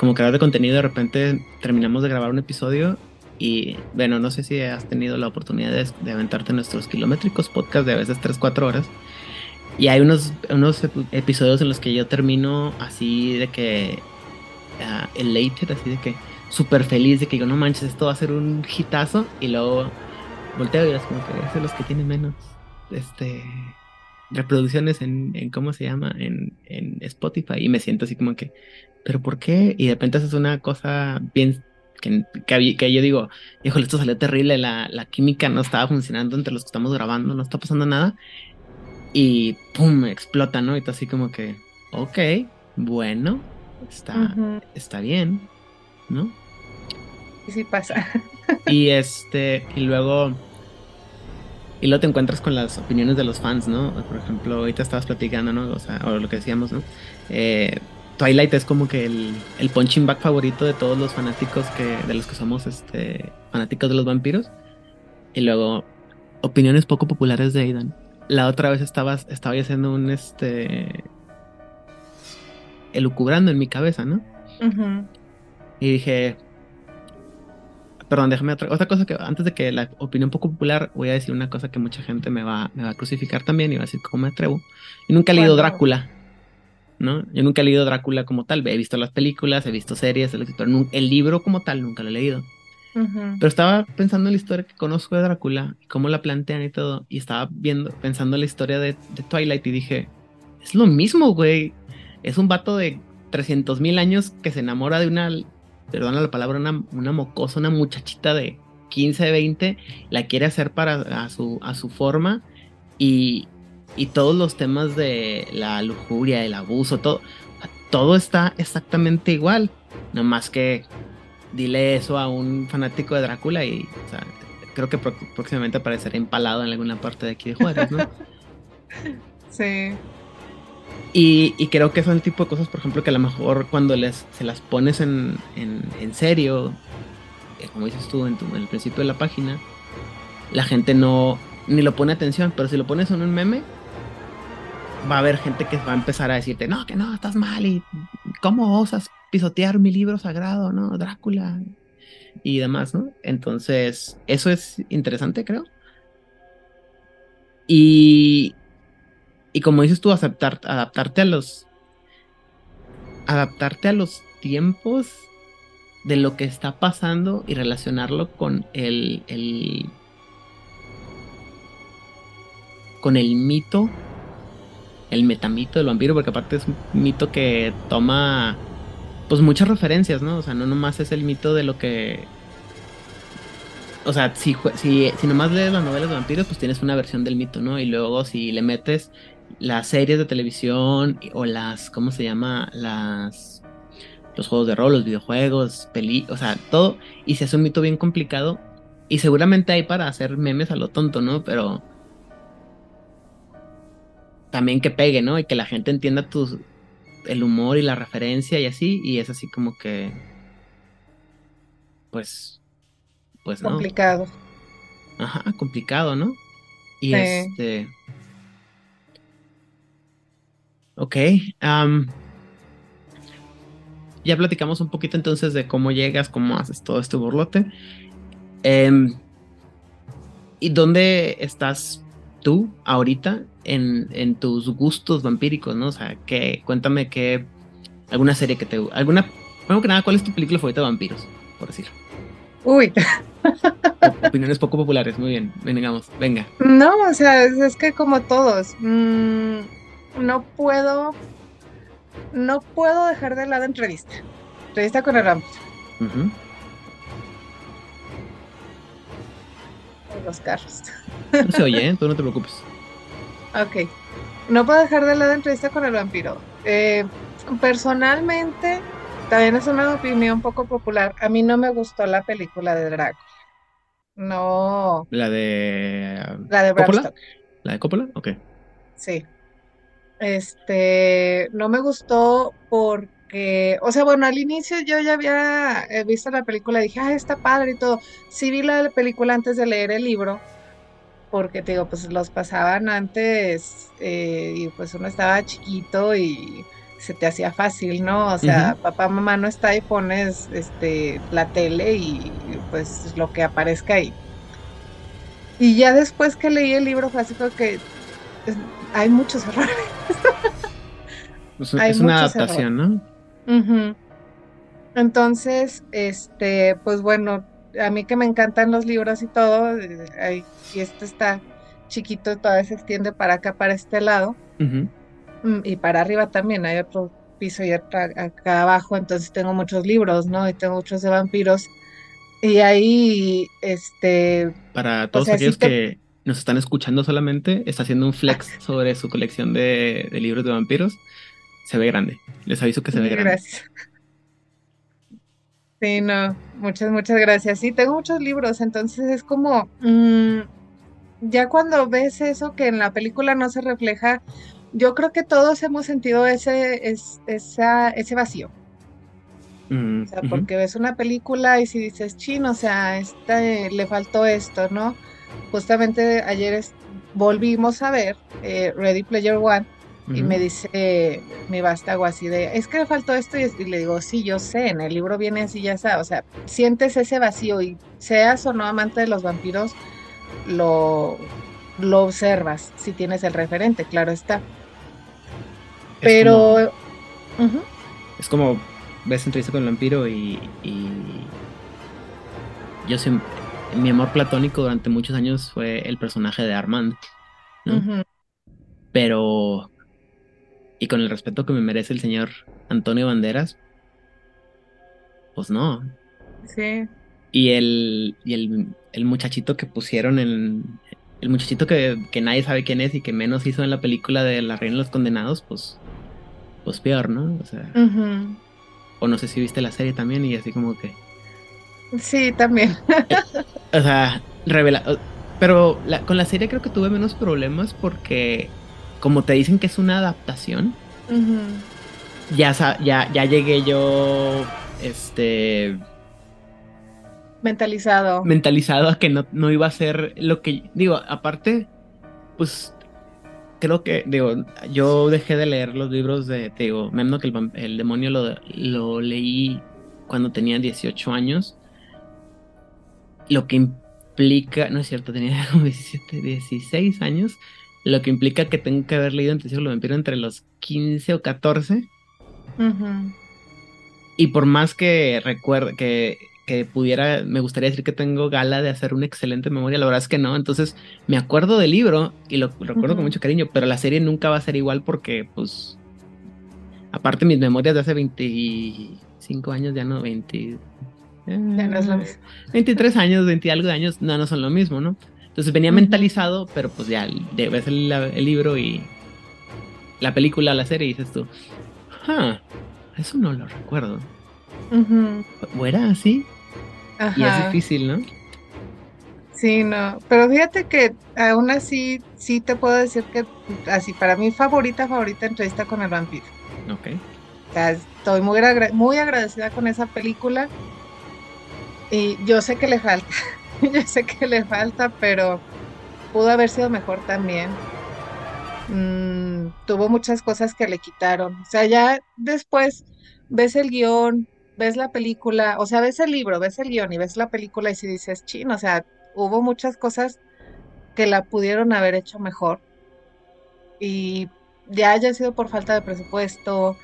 como creador de contenido, de repente terminamos de grabar un episodio y bueno, no sé si has tenido la oportunidad de, aventarte nuestros kilométricos podcast de a veces 3, 4 horas. Y hay unos, unos episodios en los que yo termino así de que uh, elated, así de que súper feliz de que yo no manches, esto va a ser un hitazo. Y luego volteo y es como que es los que tienen menos este reproducciones en, en ¿cómo se llama? En, en, Spotify. Y me siento así como que, ¿pero por qué? Y de repente haces una cosa bien que, que, yo digo, híjole, esto salió terrible, la, la, química no estaba funcionando entre los que estamos grabando, no está pasando nada. Y pum, explota, ¿no? Y tú así como que, ok, bueno, está, está bien, ¿no? Y sí pasa. y este, y luego, y luego te encuentras con las opiniones de los fans, ¿no? Por ejemplo, ahorita estabas platicando, ¿no? O sea, o lo que decíamos, ¿no? Eh, Twilight es como que el, el punching back favorito de todos los fanáticos que, de los que somos este, fanáticos de los vampiros. Y luego, opiniones poco populares de Aidan. La otra vez estaba, estaba haciendo un este. elucubrando en mi cabeza, ¿no? Y dije. Perdón, déjame otra, otra cosa que antes de que la opinión poco popular, voy a decir una cosa que mucha gente me va, me va a crucificar también y va a decir cómo me atrevo. Y nunca he leído Drácula. ¿no? Yo nunca he leído Drácula como tal, he visto las películas, he visto series, pero el libro como tal nunca lo he leído. Pero estaba pensando en la historia que conozco de Drácula, cómo la plantean y todo, y estaba viendo, pensando en la historia de, Twilight y dije, es lo mismo, güey. Es un vato de 300 mil años que se enamora de una, perdona la palabra, una, una mocosa, una muchachita de 15, 20, la quiere hacer para a su, a su forma y, y todos los temas de la lujuria, el abuso, todo, todo está exactamente igual. Nada más que dile eso a un fanático de Drácula y creo que próximamente aparecerá empalado en alguna parte de aquí de Juárez, ¿no? sí. Y, creo que son el tipo de cosas, por ejemplo, que a lo mejor cuando les, se las pones en, serio, eh, como dices tú en, en el principio de la página, la gente no ni lo pone atención, pero si lo pones en un meme, va a haber gente que va a empezar a decirte, no, que no, estás mal y cómo osas pisotear mi libro sagrado, ¿no? Drácula y demás, ¿no? Entonces, eso es interesante, creo. Y, y como dices tú, aceptar, adaptarte a los... Adaptarte a los tiempos de lo que está pasando y relacionarlo con el, el con el mito el metamito del vampiro, porque aparte es un mito que toma pues muchas referencias, ¿no? O sea, no nomás es el mito de lo que... O sea, si, si, si nomás lees las novelas de vampiros, pues tienes una versión del mito, ¿no? Y luego si le metes las series de televisión o las, ¿cómo se llama? Las... Los juegos de rol, los videojuegos, peli... O sea, todo. Y se hace un mito bien complicado. Y seguramente hay para hacer memes a lo tonto, ¿no? Pero también que pegue, ¿no? Y que la gente entienda tu, el humor y la referencia y así, y es así como que, pues, pues no. Complicado. Ajá, complicado, ¿no? Y este... Ok. ya platicamos un poquito entonces de cómo llegas, cómo haces todo este burlote. Em, ¿Y dónde estás tú ahorita en, tus gustos vampíricos, ¿no? O sea, que, cuéntame que alguna serie que te alguna primero que nada, ¿cuál es tu película favorita de vampiros, por decir? Uy. Opiniones poco populares, muy bien, vengamos, venga. No, o sea, es, que como todos, mm, no puedo, no puedo dejar de lado entrevista. entrevista con el vampiro. Los carros. No se oye, ¿eh? tú no te preocupes. Ok. No puedo dejar de lado entrevista con el vampiro. Eh, personalmente, también es una opinión poco popular. A mí no me gustó la película de Drácula. No. La de. La de Coppola. ¿La de Coppola? Ok. Sí. Este, no me gustó porque, o sea, bueno, al inicio yo ya había eh, visto la película y dije, ah, está padre y todo. Sí vi la película antes de leer el libro, porque te digo, pues los pasaban antes eh, y pues uno estaba chiquito y se te hacía fácil, ¿no? O sea, papá, mamá no está y pones este la tele y pues lo que aparezca ahí. Y ya después que leí el libro fue así que hay muchos errores. es una adaptación, ¿no? Entonces, este, pues bueno, a mí que me encantan los libros y todo, eh, y este está chiquito, todavía se extiende para acá, para este lado, mm, y para arriba también, hay otro piso y acá abajo, entonces tengo muchos libros, ¿no? Y tengo muchos de vampiros. Y ahí, este... Para todos aquellos que nos están escuchando solamente, está haciendo un flex sobre su colección de, libros de vampiros. Se ve grande. Les aviso que se ve grande. Gracias. Sí, no, muchas, muchas gracias. Sí, tengo muchos libros, entonces es como, mm, ya cuando ves eso que en la película no se refleja, yo creo que todos hemos sentido ese, esa, ese vacío. Mm, o sea, porque ves una película y si dices, chino, o sea, este, le faltó esto, ¿no? Justamente ayer volvimos a ver eh, Ready Player One y me dice mi vástago así de, es que le faltó esto y, le digo, sí, yo sé, en el libro viene así, ya está, o sea, sientes ese vacío y seas o no amante de los vampiros, lo, lo observas si tienes el referente, claro está. Pero... Es como, ves entrevista con el vampiro y, y yo siempre mi amor platónico durante muchos años fue el personaje de Armand. Pero, y con el respeto que me merece el señor Antonio Banderas, pues no. Sí. Y el, y el, muchachito que pusieron en. El muchachito que, nadie sabe quién es y que menos hizo en la película de La Reina de los Condenados, pues. Pues peor, ¿no? O sea. O no sé si viste la serie también y así como que. Sí, también. o sea, revela. Pero con la serie creo que tuve menos problemas porque, como te dicen que es una adaptación, ya, ya, ya llegué yo, este... Mentalizado. Mentalizado a que no, no iba a ser lo que... Digo, aparte, pues creo que, digo, yo dejé de leer los libros de, te digo, me que el, el demonio lo, lo, leí cuando tenía 18 años lo que implica, no es cierto, tenía como 17, 16 años, lo que implica que tengo que haber leído entre lo vampiro entre los 15 o 14. Y por más que recuerde que, que, pudiera, me gustaría decir que tengo gala de hacer una excelente memoria, la verdad es que no. Entonces me acuerdo del libro y lo, recuerdo con mucho cariño, pero la serie nunca va a ser igual porque, pues, aparte mis memorias de hace 25 años, ya no, 20, 23 ah, años, 20 algo de años, no, no son lo mismo, ¿no? Entonces venía mentalizado, pero pues ya ves el, el, libro y la película, la serie y dices tú, eso no lo recuerdo. ¿O era así? Y es difícil, ¿no? Sí, no, pero fíjate que aún así sí te puedo decir que así para mí favorita, favorita entrevista con el vampiro. Ok. O sea, estoy muy, muy agradecida con esa película y yo sé que le falta, yo sé que le falta, pero pudo haber sido mejor también. Mm, tuvo muchas cosas que le quitaron. O sea, ya después ves el guion, ves la película, o sea, ves el libro, ves el guion y ves la película y si dices, chino, o sea, hubo muchas cosas que la pudieron haber hecho mejor. Y ya haya sido por falta de presupuesto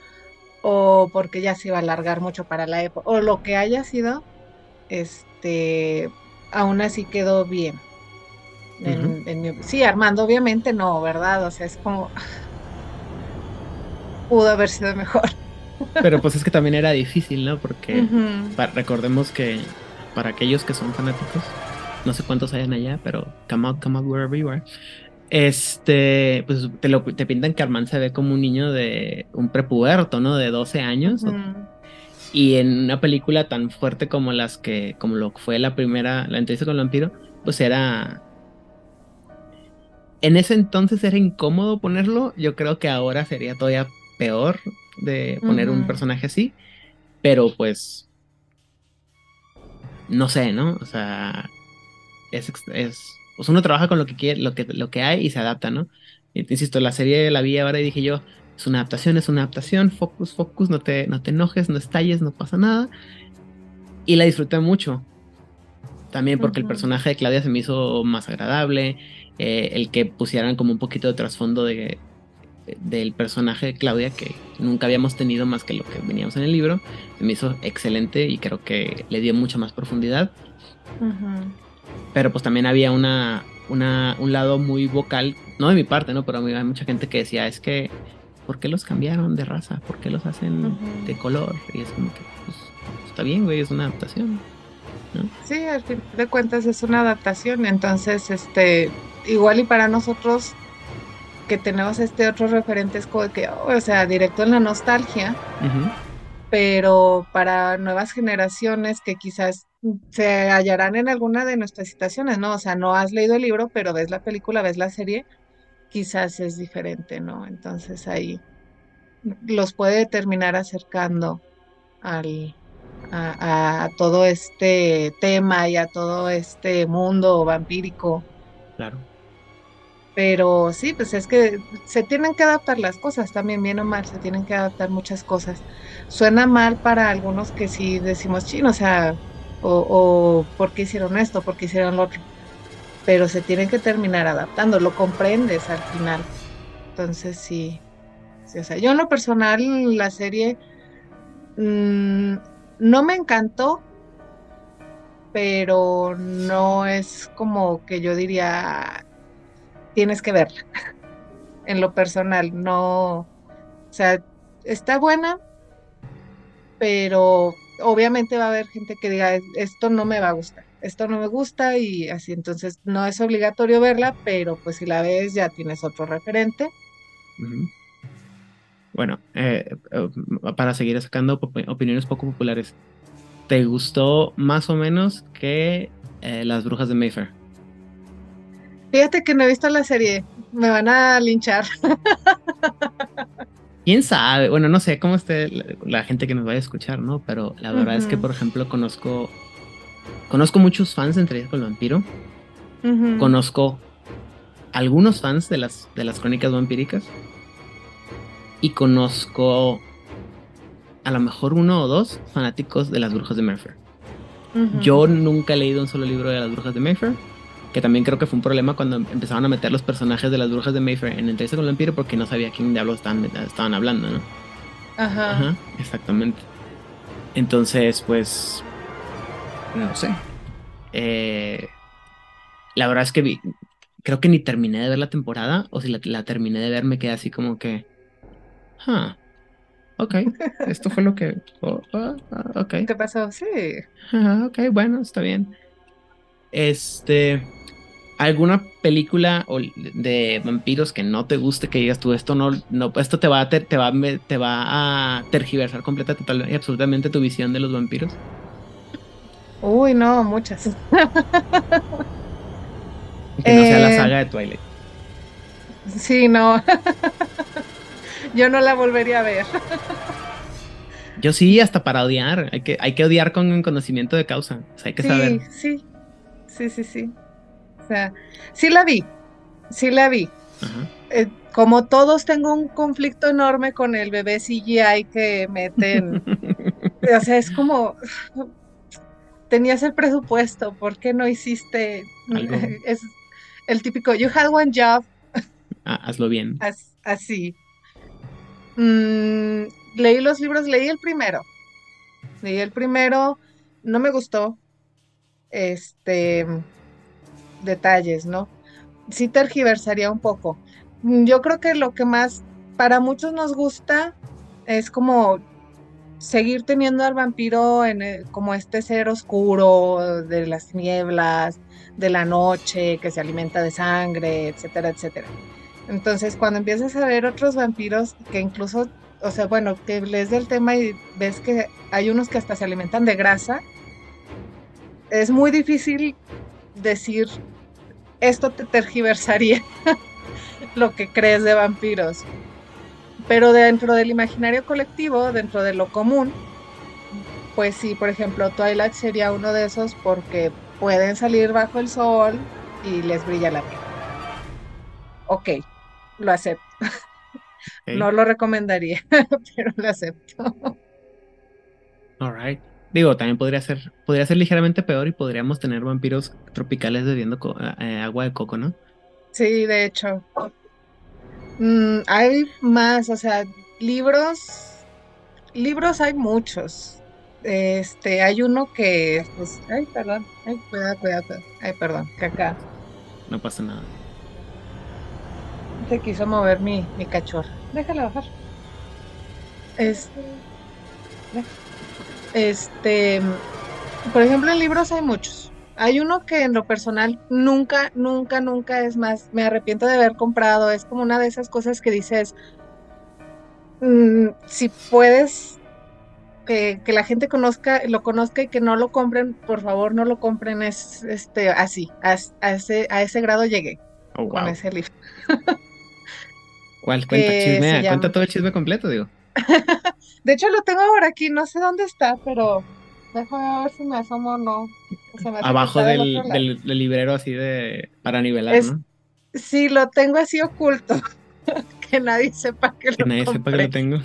o porque ya se iba a alargar mucho para la época, o lo que haya sido, este, aún así quedó bien. sí, Armando, obviamente no, ¿verdad? O sea, es como pudo haber sido mejor. Pero pues es que también era difícil, ¿no? Porque recordemos que para aquellos que son fanáticos, no sé cuántos hayan allá, pero come out, come out wherever you are. Este, pues te, lo, te pintan que Armand se ve como un niño de un prepuberto, ¿no? De 12 años. Y en una película tan fuerte como las que, como lo fue la primera, la entrevista con el vampiro, pues era. En ese entonces era incómodo ponerlo. Yo creo que ahora sería todavía peor de poner un personaje así. Pero pues. No sé, ¿no? O sea. Es, es pues uno trabaja con lo que quiere, lo que, lo que hay y se adapta, ¿no? insisto, la serie la vi ahora y dije yo, es una adaptación, es una adaptación, focus, focus, no te, no te enojes, no estalles, no pasa nada. Y la disfruté mucho. También porque el personaje de Claudia se me hizo más agradable, eh, el que pusieran como un poquito de trasfondo de, del personaje de Claudia que nunca habíamos tenido más que lo que veníamos en el libro, se me hizo excelente y creo que le dio mucha más profundidad. Pero pues también había una, una, un lado muy vocal, no de mi parte, ¿no? Pero hay mucha gente que decía, es que, ¿por qué los cambiaron de raza? ¿Por qué los hacen de color? Y es como que, pues, está bien, güey, es una adaptación. Sí, al fin de cuentas es una adaptación, entonces, este, igual y para nosotros que tenemos este otro referente es como que, oh, o sea, directo en la nostalgia, pero para nuevas generaciones que quizás se hallarán en alguna de nuestras citaciones, ¿no? O sea, no has leído el libro, pero ves la película, ves la serie, quizás es diferente, ¿no? Entonces ahí los puede terminar acercando al, a, todo este tema y a todo este mundo vampírico. Claro. Pero sí, pues es que se tienen que adaptar las cosas también, bien o mal, se tienen que adaptar muchas cosas. Suena mal para algunos que sí decimos chino, o sea, o, o por qué hicieron esto, por qué hicieron lo otro. Pero se tienen que terminar adaptando, lo comprendes al final. Entonces sí, o sea, yo en lo personal la serie mm, no me encantó, pero no es como que yo diría, tienes que verla. en lo personal, no, o sea, está buena, pero obviamente va a haber gente que diga, esto no me va a gustar, esto no me gusta y así, entonces no es obligatorio verla, pero pues si la ves ya tienes otro referente. Bueno, eh, eh, para seguir sacando opiniones poco populares, ¿te gustó más o menos que eh, Las Brujas de Mayfair? Fíjate que no he visto la serie, me van a linchar. quién sabe, bueno, no sé cómo esté la, gente que nos vaya a escuchar, ¿no? Pero la verdad es que, por ejemplo, conozco conozco muchos fans de Entrevista con el Vampiro. Conozco algunos fans de las, de las crónicas vampíricas. Y conozco a lo mejor uno o dos fanáticos de las brujas de Mayfair. Yo nunca he leído un solo libro de las brujas de Mayfair que también creo que fue un problema cuando empezaban a meter los personajes de las brujas de Mayfair en entrevista con el vampiro porque no sabía quién diablos estaban, estaban hablando, ¿no? Ajá. Ajá, exactamente. Entonces, pues, no sé. Eh, la verdad es que vi, creo que ni terminé de ver la temporada, o si la, terminé de ver me quedé así como que, ah, ok, esto fue lo que, oh, oh, oh, ok. ¿Qué pasó? Sí. Ok, bueno, está bien. Este, alguna película de vampiros que no te guste, que digas tú, esto no, no esto te va a, te va, te va a tergiversar completa, total y absolutamente tu visión de los vampiros? Uy, no, muchas. que no sea la eh, saga de Twilight. Sí, no. Yo no la volvería a ver. Yo sí, hasta para odiar. Hay que, hay que odiar con conocimiento de causa. hay que saber. Sí, sí, sí, sí. O sea, sí la vi, sí la vi. Eh, como todos tengo un conflicto enorme con el bebé CGI que meten. o sea, es como tenías el presupuesto, ¿por qué no hiciste es el típico you had one job? Ah, hazlo bien. así. Mm, leí los libros, leí el primero. Leí el primero, no me gustó. Este detalles, ¿no? Sí tergiversaría un poco. Yo creo que lo que más para muchos nos gusta es como seguir teniendo al vampiro en como este ser oscuro de las nieblas, de la noche, que se alimenta de sangre, etcétera, etcétera. Entonces, cuando empiezas a ver otros vampiros que incluso, o sea, bueno, que lees del tema y ves que hay unos que hasta se alimentan de grasa, es muy difícil decir esto te tergiversaría lo que crees de vampiros. Pero dentro del imaginario colectivo, dentro de lo común, pues sí, por ejemplo, Twilight sería uno de esos porque pueden salir bajo el sol y les brilla la piel. Ok, lo acepto. No lo recomendaría, pero lo acepto. Alright. Digo, también podría ser, podría ser ligeramente peor y podríamos tener vampiros tropicales bebiendo eh, agua de coco, ¿no? Sí, de hecho. Mm, hay más, o sea, libros, libros hay muchos. Este, hay uno que, pues, ay, perdón, ay, cuidado, cuidado, ay, perdón, acá. No pasa nada. Se quiso mover mi, mi cachorro. Déjala bajar. Este, este, por ejemplo, en libros hay muchos. Hay uno que en lo personal nunca, nunca, nunca es más, me arrepiento de haber comprado. Es como una de esas cosas que dices, mm, si puedes que, la gente conozca, lo conozca y que no lo compren, por favor no lo compren. Es este así, a, ese, a ese grado llegué oh, con ese libro. ¿Cuál? Cuenta, chisme, cuenta todo el chisme completo, digo. de hecho lo tengo ahora aquí, no sé dónde está, pero Déjame ver si me asomo o no. Abajo del, del, librero así de para nivelar, ¿no? Sí, lo tengo así oculto. que nadie sepa que, lo Que nadie sepa que lo tengo.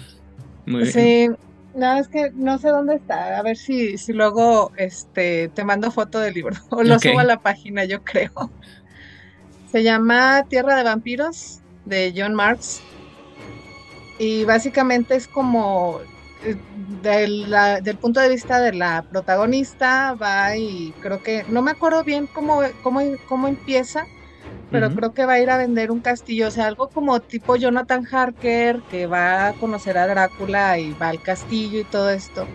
Muy bien. Sí, nada, es que no sé dónde está. A ver si, si luego este, te mando foto del libro. O lo subo a la página, yo creo. Se llama Tierra de Vampiros, de John Marks. Y básicamente es como del, punto de vista de la protagonista, va y creo que, no me acuerdo bien cómo, cómo, cómo empieza, pero creo que va a ir a vender un castillo, o sea, algo como tipo Jonathan Harker, que va a conocer a Drácula y va al castillo y todo esto.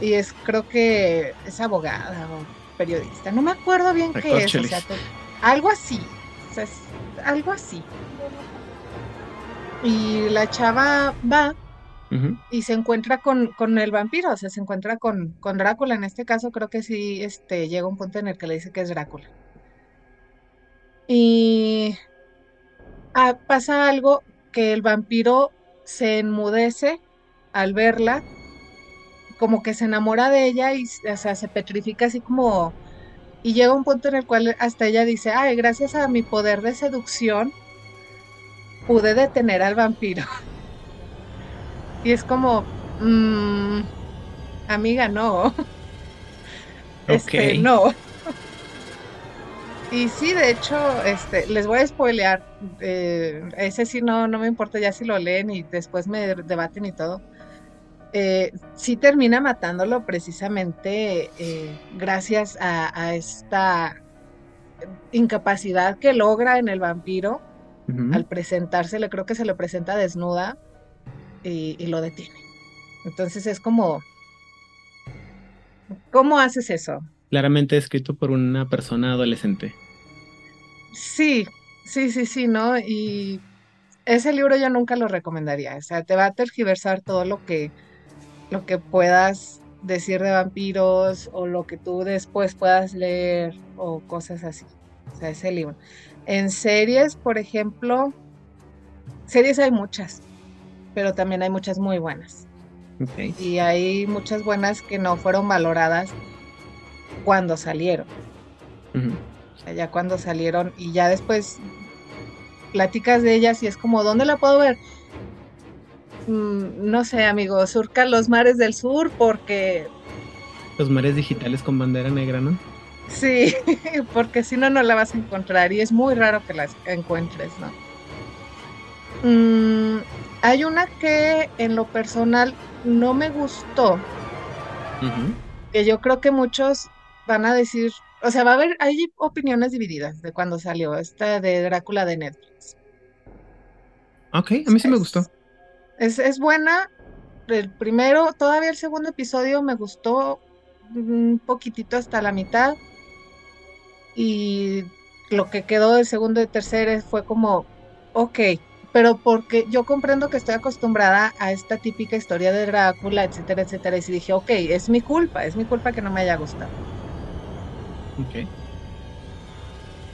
Y es, creo que es abogada o periodista, no me acuerdo bien qué es, o sea, algo así, o sea, algo así. Y la chava va y se encuentra con, el vampiro, o sea, se encuentra con, con, Drácula. En este caso creo que sí este, llega un punto en el que le dice que es Drácula. Y ah, pasa algo que el vampiro se enmudece al verla, como que se enamora de ella y o sea, se petrifica así como... Y llega un punto en el cual hasta ella dice, ay, gracias a mi poder de seducción, pude detener al vampiro. Y es como, mmm, amiga, no. Este, no. Y sí, de hecho, este, les voy a spoilear. Eh, ese sí no, no me importa ya si lo leen y después me debaten y todo. Eh, sí termina matándolo precisamente eh, gracias a, esta incapacidad que logra en el vampiro al presentarse, le creo que se le presenta desnuda y, lo detiene. Entonces es como, ¿cómo haces eso? Claramente escrito por una persona adolescente. Sí, sí, sí, sí, ¿no? Y ese libro yo nunca lo recomendaría. O sea, te va a tergiversar todo lo que, lo que puedas decir de vampiros o lo que tú después puedas leer o cosas así. O sea, ese libro. En series, por ejemplo, series hay muchas pero también hay muchas muy buenas. Y hay muchas buenas que no fueron valoradas cuando salieron. ya cuando salieron y ya después platicas de ellas y es como, ¿dónde la puedo ver? Mm, no sé, amigo, surca los mares del sur porque... Los mares digitales con bandera negra, ¿no? Sí, porque si no, no la vas a encontrar y es muy raro que las encuentres, ¿no? Mm, hay una que en lo personal no me gustó, que yo creo que muchos van a decir, o sea, va a haber, hay opiniones divididas de cuando salió esta de Drácula de Netflix. Ok, a mí sí me gustó. Es, es buena, el primero, todavía el segundo episodio me gustó un poquitito hasta la mitad. Y lo que quedó del segundo y tercero fue como, ok, pero porque yo comprendo que estoy acostumbrada a esta típica historia de Drácula, etcétera, etcétera. Y dije, ok, es mi culpa, es mi culpa que no me haya gustado. Ok.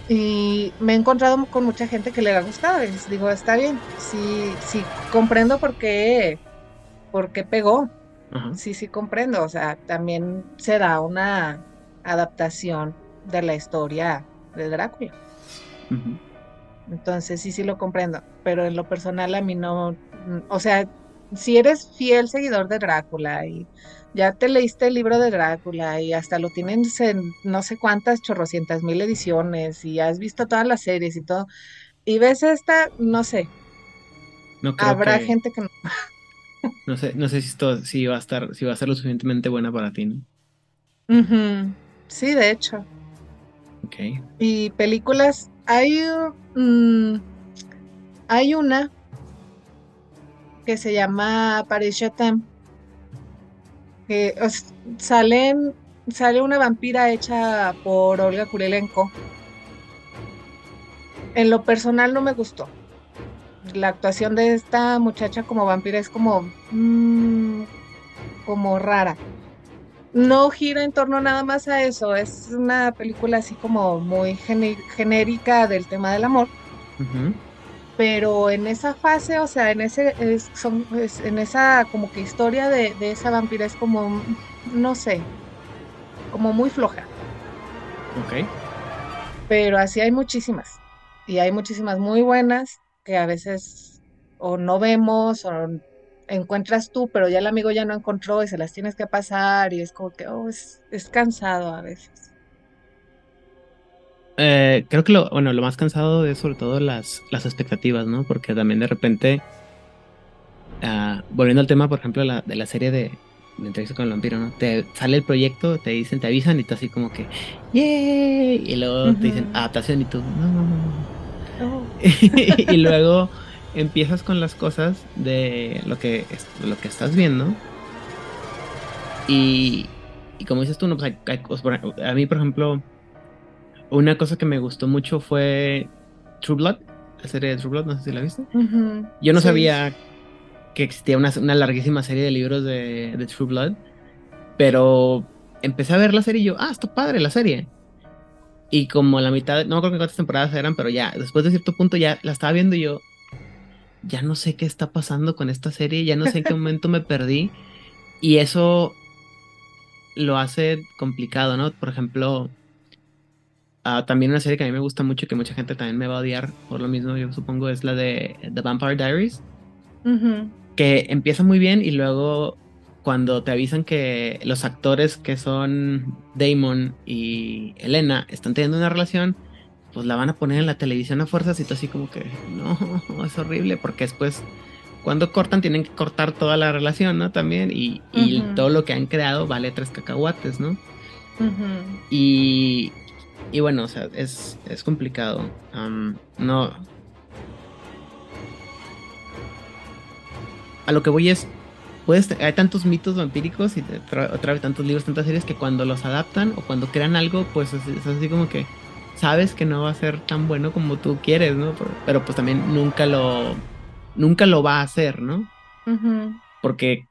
Y me he encontrado con mucha gente que le ha gustado. Y digo, está bien, sí, sí, comprendo por qué, por qué pegó. Sí, sí, comprendo. O sea, también se da una adaptación de la historia de Drácula. Entonces, sí, sí lo comprendo. Pero en lo personal a mí no, o sea, si eres fiel seguidor de Drácula y ya te leíste el libro de Drácula y hasta lo tienen en no sé cuántas chorrocientas mil ediciones y has visto todas las series y todo, y ves esta, no sé. No Habrá gente que no. No sé, no sé si esto si va a estar, si va a ser lo suficientemente buena para ti, ¿no? Sí, de hecho. Ok. Y películas, hay mm, hay una que se llama Paris Chatham que salen, sale una vampira hecha por Olga Kurylenko. En lo personal no me gustó. La actuación de esta muchacha como vampira es como, mm, como rara. No gira en torno nada más a eso. Es una película así como muy genérica del tema del amor pero en esa fase, o sea, en ese, son, en esa como que historia de, esa vampira es como, no sé, como muy floja. Ok. Pero así hay muchísimas, y hay muchísimas muy buenas que a veces o no vemos o encuentras tú, pero ya el amigo ya no encontró y se las tienes que pasar y es como que, oh, es, es cansado a veces. Eh, creo que lo, bueno, lo más cansado es sobre todo las, las expectativas, ¿no? Porque también de repente, ah, volviendo al tema, por ejemplo, de la, de la serie de, de entrevista con el vampiro, ¿no? Te sale el proyecto, te dicen, te avisan y tú así como que, ¡yay! Y luego te dicen, adaptación y tú, no, no, no. Oh. y luego empiezas con las cosas de lo que, lo que estás viendo. Y, y como dices tú, no, pues a mí, por ejemplo, una cosa que me gustó mucho fue True Blood, la serie de True Blood, no sé si la viste. Yo no sabía que existía una, larguísima serie de libros de, True Blood, pero empecé a ver la serie y yo, ah, está padre la serie. Y como la mitad, no me acuerdo cuántas temporadas eran, pero ya, después de cierto punto ya la estaba viendo y yo, ya no sé qué está pasando con esta serie, ya no sé en qué momento me perdí. Y eso lo hace complicado, ¿no? Por ejemplo, Ah, también una serie que a mí me gusta mucho y que mucha gente también me va a odiar por lo mismo, yo supongo, es la de The Vampire Diaries. Que empieza muy bien y luego cuando te avisan que los actores que son Damon y Elena están teniendo una relación, pues la van a poner en la televisión a fuerzas y tú así como que no, es horrible porque después cuando cortan tienen que cortar toda la relación, ¿no? También y, todo lo que han creado vale tres cacahuates, ¿no? Y y bueno, o sea, es, es complicado. no. A lo que voy es. Puedes, hay tantos mitos vampíricos y otra vez tantos libros, tantas series que cuando los adaptan o cuando crean algo, pues es, así como que sabes que no va a ser tan bueno como tú quieres, ¿no? Pero, pues también nunca lo nunca lo va a hacer, ¿no? Porque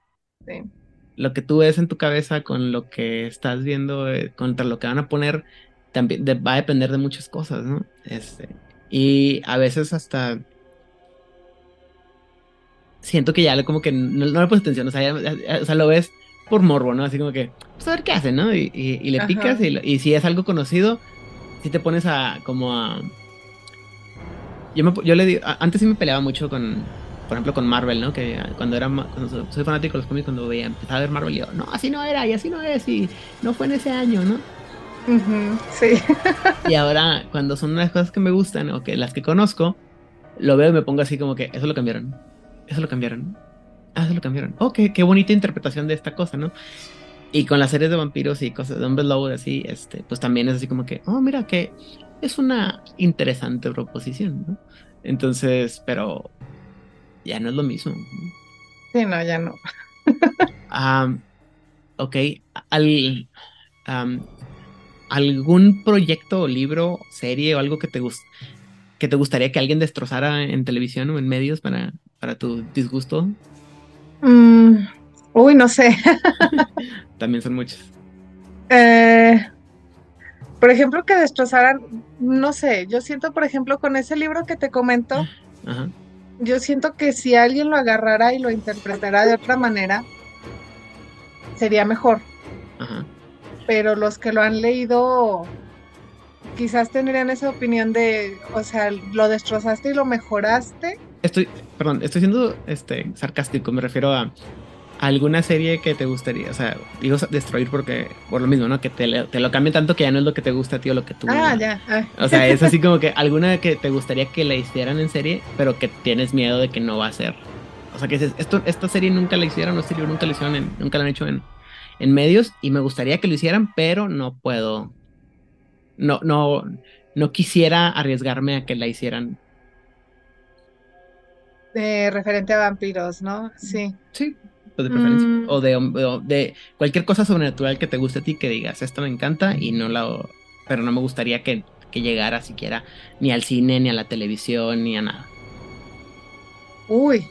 lo que tú ves en tu cabeza con lo que estás viendo, eh, contra lo que van a poner, también va a depender de muchas cosas, ¿no? Este, y a veces hasta siento que ya como que no, le pones atención, o sea, lo ves por morbo, ¿no? Así como que, pues a ver qué hace, ¿no? Y, le picas y, si es algo conocido, si te pones a como a... Yo, me, yo le digo, antes sí me peleaba mucho con, por ejemplo, con Marvel, ¿no? Que cuando era, cuando soy fanático de los cómics, cuando veía, empezaba a ver Marvel, yo, no, así no era, y así no es, y no fue en ese año, ¿no? sí. y ahora, cuando son unas cosas que me gustan o que las que conozco, lo veo y me pongo así como que eso lo cambiaron. Eso lo cambiaron. Ah, eso lo cambiaron. Oh, qué, bonita interpretación de esta cosa, ¿no? Y con las series de vampiros y cosas de hombres lobo así, este, pues también es así como que, oh, mira que es una interesante proposición, ¿no? Entonces, pero ya no es lo mismo. Sí, no, ya no. ok, Al, ¿algún proyecto o libro, serie o algo que te, que te gustaría que alguien destrozara en televisión o en medios para, para tu disgusto? Mm, uy, no sé. También son muchos. Eh, por ejemplo, que destrozaran, no sé, yo siento, por ejemplo, con ese libro que te comento, yo siento que si alguien lo agarrara y lo interpretara de otra manera, sería mejor. Pero los que lo han leído quizás tendrían esa opinión de, o sea, lo destrozaste y lo mejoraste. Estoy, perdón, estoy siendo este sarcástico, me refiero a alguna serie que te gustaría, o sea, digo destruir porque por lo mismo, ¿no? Que te, te lo cambie tanto que ya no es lo que te gusta a ti o lo que tú. Ah, ya. O sea, es así como que alguna que te gustaría que la hicieran en serie, pero que tienes miedo de que no va a ser. O sea, que dices, esto, esta serie nunca la hicieron, este libro nunca la hicieron, nunca la han hecho en, en medios y me gustaría que lo hicieran, pero no puedo. No, no, no quisiera arriesgarme a que la hicieran. De referente a vampiros, ¿no? Sí. Sí, de preferencia. Mm. O, de, de, cualquier cosa sobrenatural que te guste a ti, que digas, esto me encanta y no la... Pero no me gustaría que, que llegara siquiera ni al cine, ni a la televisión, ni a nada. Uy.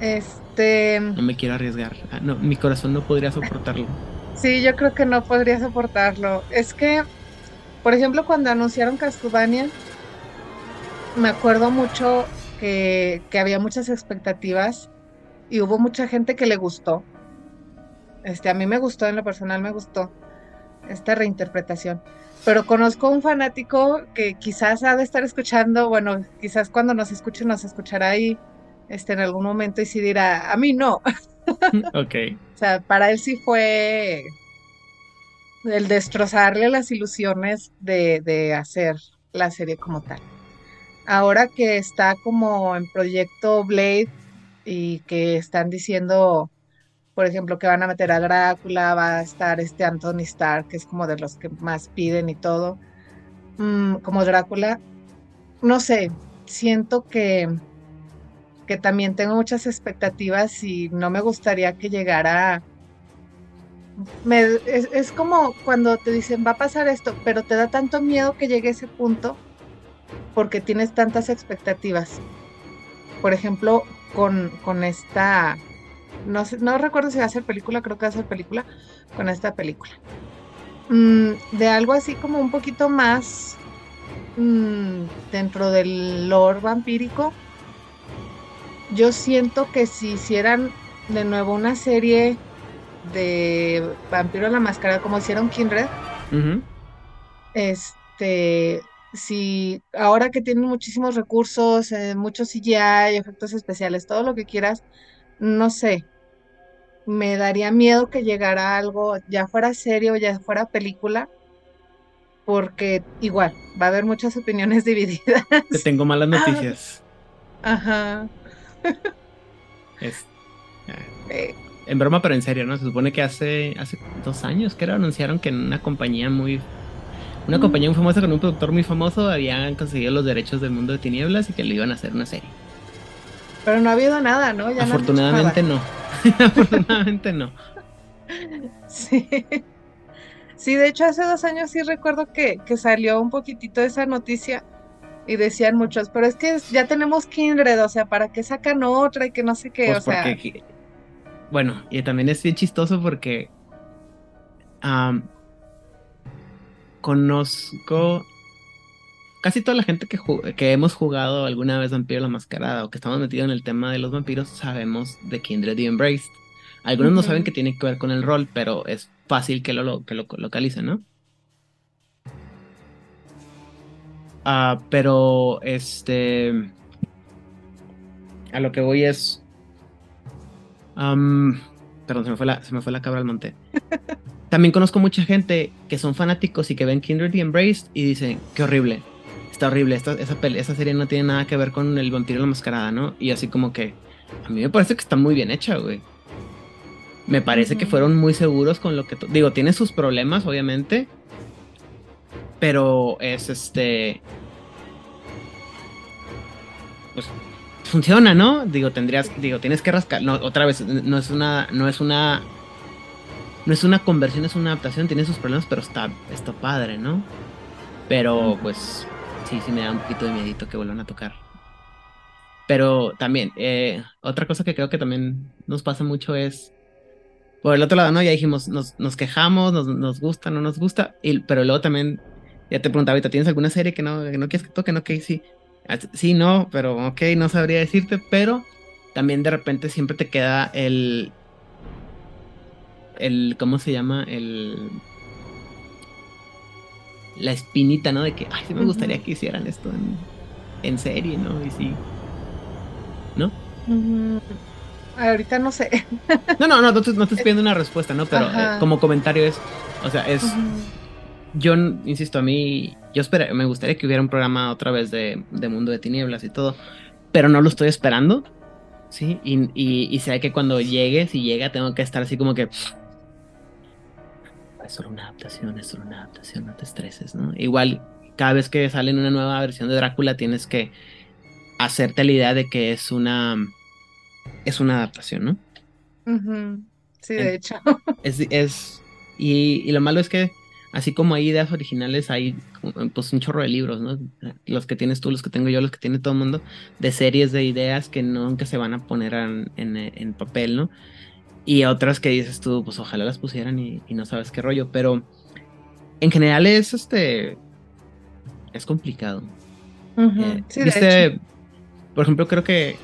Este... No me quiero arriesgar. Ah, no, mi corazón no podría soportarlo. Sí, yo creo que no podría soportarlo. Es que, por ejemplo, cuando anunciaron Castlevania, me acuerdo mucho que, que había muchas expectativas y hubo mucha gente que le gustó. Este, a mí me gustó, en lo personal me gustó esta reinterpretación. Pero conozco un fanático que quizás ha de estar escuchando, bueno, quizás cuando nos escuche nos escuchará ahí este, en algún momento y sí dirá, a mí no. ok. o sea, para él sí fue el destrozarle las ilusiones de, de hacer la serie como tal. Ahora que está como en proyecto Blade, y que están diciendo, por ejemplo, que van a meter a Drácula, va a estar este Anthony Stark, que es como de los que más piden y todo, mm, como Drácula. No sé, siento que, que también tengo muchas expectativas y no me gustaría que llegara... Es, es como cuando te dicen va a pasar esto, pero te da tanto miedo que llegue ese punto porque tienes tantas expectativas. Por ejemplo, con, con esta, no, sé, no recuerdo si va a ser película, creo que va a ser película, con esta película. Mm, de algo así como un poquito más mm, dentro del lore vampírico. Yo siento que si hicieran de nuevo una serie de Vampiro a la Máscara, como hicieron Kindred, este, si ahora que tienen muchísimos recursos, eh, muchos CGI, efectos especiales, todo lo que quieras, no sé, me daría miedo que llegara algo, ya fuera serio, ya fuera película, porque igual, va a haber muchas opiniones divididas. Te tengo malas noticias. Ajá. Es, eh, en broma, pero en serio, ¿no? Se supone que hace, hace dos años que era, anunciaron que en una compañía muy una compañía muy famosa con un productor muy famoso habían conseguido los derechos del mundo de tinieblas y que le iban a hacer una serie. Pero no ha habido nada, ¿no? Afortunadamente no. Afortunadamente no. Sí. Sí, de hecho hace dos años sí recuerdo que, que salió un poquitito esa noticia y decían muchos, pero es que ya tenemos Kindred, o sea, ¿para qué sacan otra y que no sé qué? Pues o sea... bueno, y también es bien chistoso porque conozco casi toda la gente que, que hemos jugado alguna vez Vampiro la Mascarada o que estamos metidos en el tema de los vampiros sabemos de Kindred y Embraced. Algunos no saben que tiene que ver con el rol, pero es fácil que lo, que lo localicen, ¿no? Ah, pero este. A lo que voy es. perdón, se me, fue la, se me fue la cabra al monte. También conozco mucha gente que son fanáticos y que ven Kindred y Embraced y dicen, qué horrible, está horrible, esta, esa, esa serie no tiene nada que ver con el vampiro y la mascarada, ¿no? Y así como que, a mí me parece que está muy bien hecha, güey. Me parece que fueron muy seguros con lo que... Digo, tiene sus problemas, obviamente, pero es este... Pues funciona, ¿no? Digo, tendrías, digo, tienes que rascar, no, otra vez, no es una, no es una, no es una conversión, es una adaptación, tiene sus problemas, pero está, está padre, ¿no? Pero, pues, sí, sí me da un poquito de miedito que vuelvan a tocar. Pero también, eh, otra cosa que creo que también nos pasa mucho es, por el otro lado, ¿no? Ya dijimos, nos, nos quejamos, nos, nos gusta, no nos gusta, y, pero luego también, ya te preguntaba ahorita, ¿tienes alguna serie que no, que no quieres que toquen? Ok, sí. Sí, no, pero ok, no sabría decirte, pero también de repente siempre te queda el, el, ¿cómo se llama? El, la espinita, ¿no? De que, ay, sí me gustaría que hicieran esto en, en serie, ¿no? Y sí, ¿no? Ahorita no sé. no, no, no, no te, no te estoy pidiendo una respuesta, ¿no? Pero eh, como comentario es, o sea, es, yo insisto, a mí, yo espero, me gustaría que hubiera un programa otra vez de, de Mundo de Tinieblas y todo, pero no lo estoy esperando, ¿sí? Y, y, y sé que cuando llegue, si llega, tengo que estar así como que... Es solo una adaptación, es solo una adaptación, no te estreses, ¿no? Igual, cada vez que sale una nueva versión de Drácula, tienes que hacerte la idea de que es una... Es una adaptación, ¿no? Sí, de hecho. Es, es y, y lo malo es que así como hay ideas originales, hay pues un chorro de libros, ¿no? Los que tienes tú, los que tengo yo, los que tiene todo el mundo, de series de ideas que nunca se van a poner en, en, papel, ¿no? Y otras que dices tú, pues ojalá las pusieran y, no sabes qué rollo, pero en general es este, es complicado. Eh, sí, ¿viste? Por ejemplo, creo que,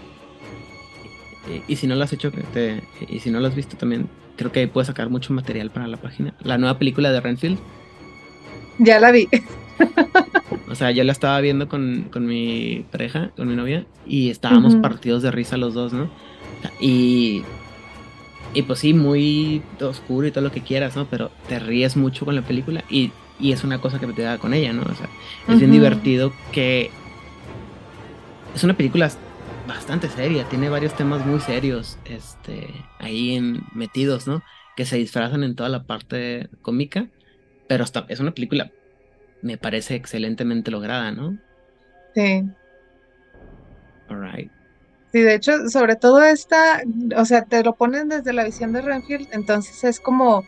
y, si no lo has hecho, te, y si no lo has visto también, creo que puedes sacar mucho material para la página. La nueva película de Renfield. Ya la vi. o sea, yo la estaba viendo con, con mi pareja, con mi novia, y estábamos partidos de risa los dos, ¿no? Y, y pues sí, muy oscuro y todo lo que quieras, ¿no? Pero te ríes mucho con la película y, y es una cosa que te da con ella, ¿no? O sea, es bien divertido que es una película bastante seria, tiene varios temas muy serios este, ahí en, metidos, ¿no? Que se disfrazan en toda la parte cómica, pero es una película, me parece excelentemente lograda, ¿no? Sí. Alright. Sí, de hecho, sobre todo esta, o sea, te lo ponen desde la visión de Renfield, entonces es como,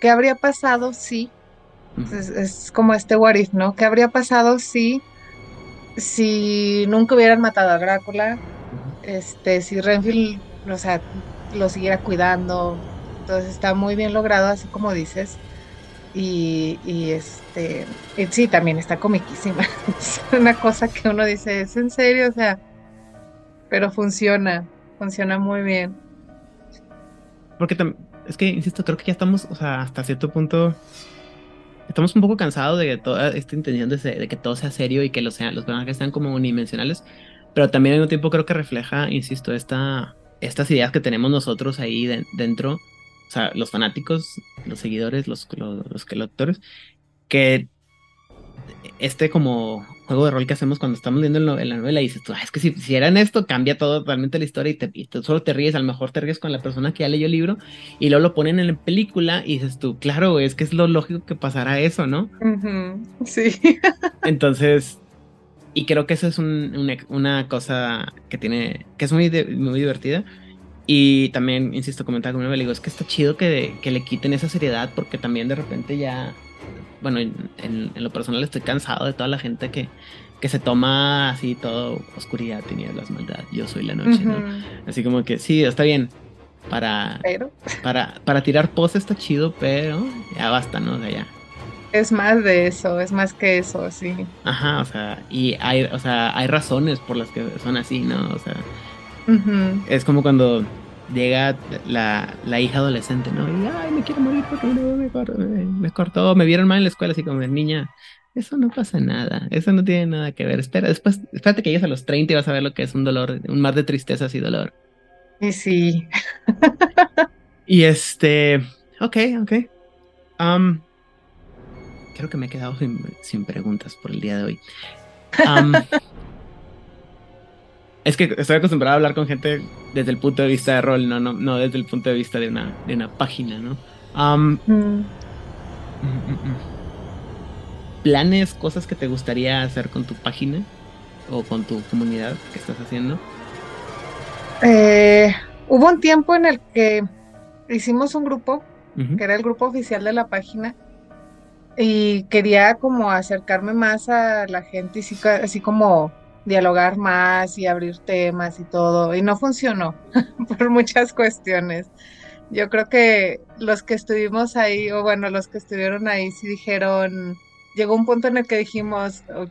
¿qué habría pasado si? es, como este what if, ¿no? ¿Qué habría pasado si si nunca hubieran matado a Drácula, este, si Renfield, o sea, lo siguiera cuidando, entonces está muy bien logrado, así como dices. Y, y este, sí, también está comiquísima. es una cosa que uno dice, es en serio, o sea, pero funciona, funciona muy bien. Porque es que, insisto, creo que ya estamos, o sea, hasta cierto punto estamos un poco cansados de toda esta intención de, que todo sea serio y que los, los personajes sean como unidimensionales, pero también al mismo tiempo creo que refleja, insisto, esta, estas ideas que tenemos nosotros ahí dentro, o sea, los fanáticos, los seguidores, los, los, los, lectores, que este como juego de rol que hacemos cuando estamos leyendo la novela y dices tú, es que si hicieran esto cambia todo totalmente la historia y, te, solo te ríes, a lo mejor te ríes con la persona que ya leyó el libro y luego lo ponen en la película y dices tú, claro, es que es lo lógico que pasará eso, ¿no? Sí. Entonces, y creo que eso es una cosa que tiene, que es muy, muy divertida. Y también, insisto, comentaba con mi digo, es que está chido que, que le quiten esa seriedad porque también de repente ya bueno, en, lo personal estoy cansado de toda la gente que, que se toma así todo oscuridad, tinieblas, maldad, yo soy la noche, ¿no? Así como que sí, está bien. Para, para, para tirar pose está chido, pero ya basta, ¿no? De ya. Es más de eso, es más que eso, sí. Ajá, o sea, y hay, o sea, hay razones por las que son así, ¿no? O sea, es como cuando llega la, la, hija adolescente, ¿no? Y, ay, me quiero morir porque me, me, cortó, me vieron mal en la escuela, así como de niña. Eso no pasa nada, eso no tiene nada que ver. Espera, después, espérate que llegues a los 30 y vas a ver lo que es un dolor, un mar de tristezas y dolor. Y sí. y este, ok, ok. Um, creo que me he quedado sin, sin preguntas por el día de hoy. Um, es que estoy acostumbrado a hablar con gente desde el punto de vista de rol, no, no, no desde el punto de vista de una, de una página, ¿no? Mm, mm, ¿Planes, cosas que te gustaría hacer con tu página o con tu comunidad que estás haciendo? Eh, hubo un tiempo en el que hicimos un grupo, que era el grupo oficial de la página, y quería como acercarme más a la gente, y así como dialogar más y abrir temas y todo, y no funcionó por muchas cuestiones. Yo creo que los que estuvimos ahí, o bueno, los que estuvieron ahí, sí dijeron, llegó un punto en el que dijimos, oh,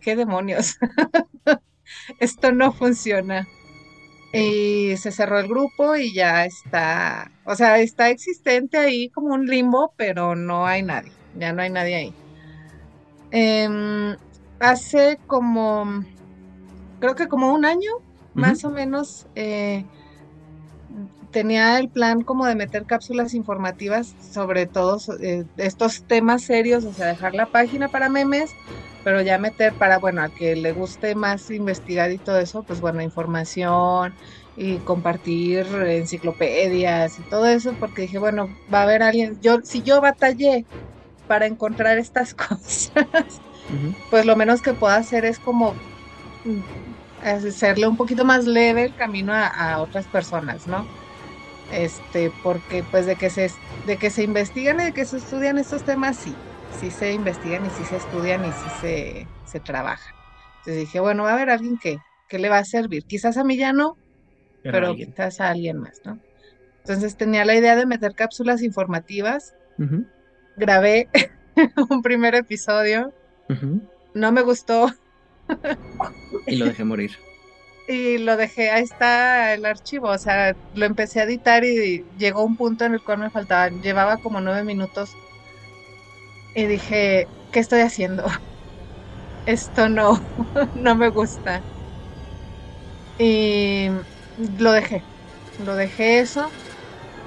¿qué demonios? Esto no funciona. Y se cerró el grupo y ya está, o sea, está existente ahí como un limbo, pero no hay nadie, ya no hay nadie ahí. Em, hace como, creo que como un año, más o menos, eh, tenía el plan como de meter cápsulas informativas sobre todos eh, estos temas serios, o sea, dejar la página para memes, pero ya meter para, bueno, a que le guste más investigar y todo eso, pues bueno, información y compartir enciclopedias y todo eso, porque dije, bueno, va a haber alguien, yo, si yo batallé para encontrar estas cosas, pues lo menos que puedo hacer es como hacerle un poquito más leve el camino a otras personas, ¿no? este, porque pues de que se de que se investigan y de que se estudian estos temas, sí, sí se investigan y sí se estudian y sí se, se trabajan. Entonces dije, bueno, va a haber alguien que, que le va a servir. Quizás a mí ya no, pero, quizás a alguien más, ¿no? Entonces tenía la idea de meter cápsulas informativas. Grabé un primer episodio. No me gustó. Y lo dejé morir y lo dejé, ahí está el archivo, o sea, lo empecé a editar y llegó un punto en el cual me faltaba, llevaba como nueve minutos y dije, ¿qué estoy haciendo? Esto no, no me gusta. Y lo dejé, lo dejé eso.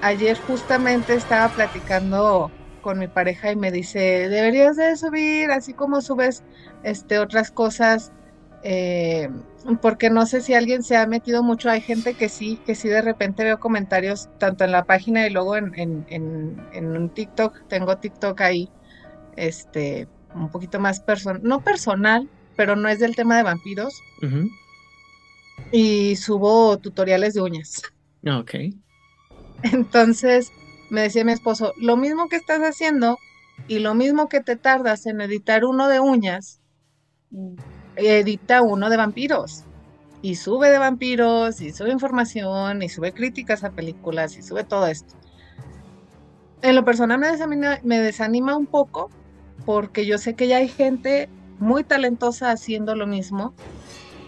Ayer justamente estaba platicando con mi pareja y me dice, deberías de subir, así como subes este, otras cosas eh, porque no sé si alguien se ha metido mucho, hay gente que sí, que sí de repente veo comentarios tanto en la página y luego en, en, un TikTok, tengo TikTok ahí, este, un poquito más personal, no personal, pero no es del tema de vampiros. Y subo tutoriales de uñas. Ah, ok. Entonces me decía mi esposo, lo mismo que estás haciendo y lo mismo que te tardas en editar uno de uñas, edita uno de vampiros y sube de vampiros y sube información y sube críticas a películas y sube todo esto. En lo personal me desanima, me desanima un poco porque yo sé que ya hay gente muy talentosa haciendo lo mismo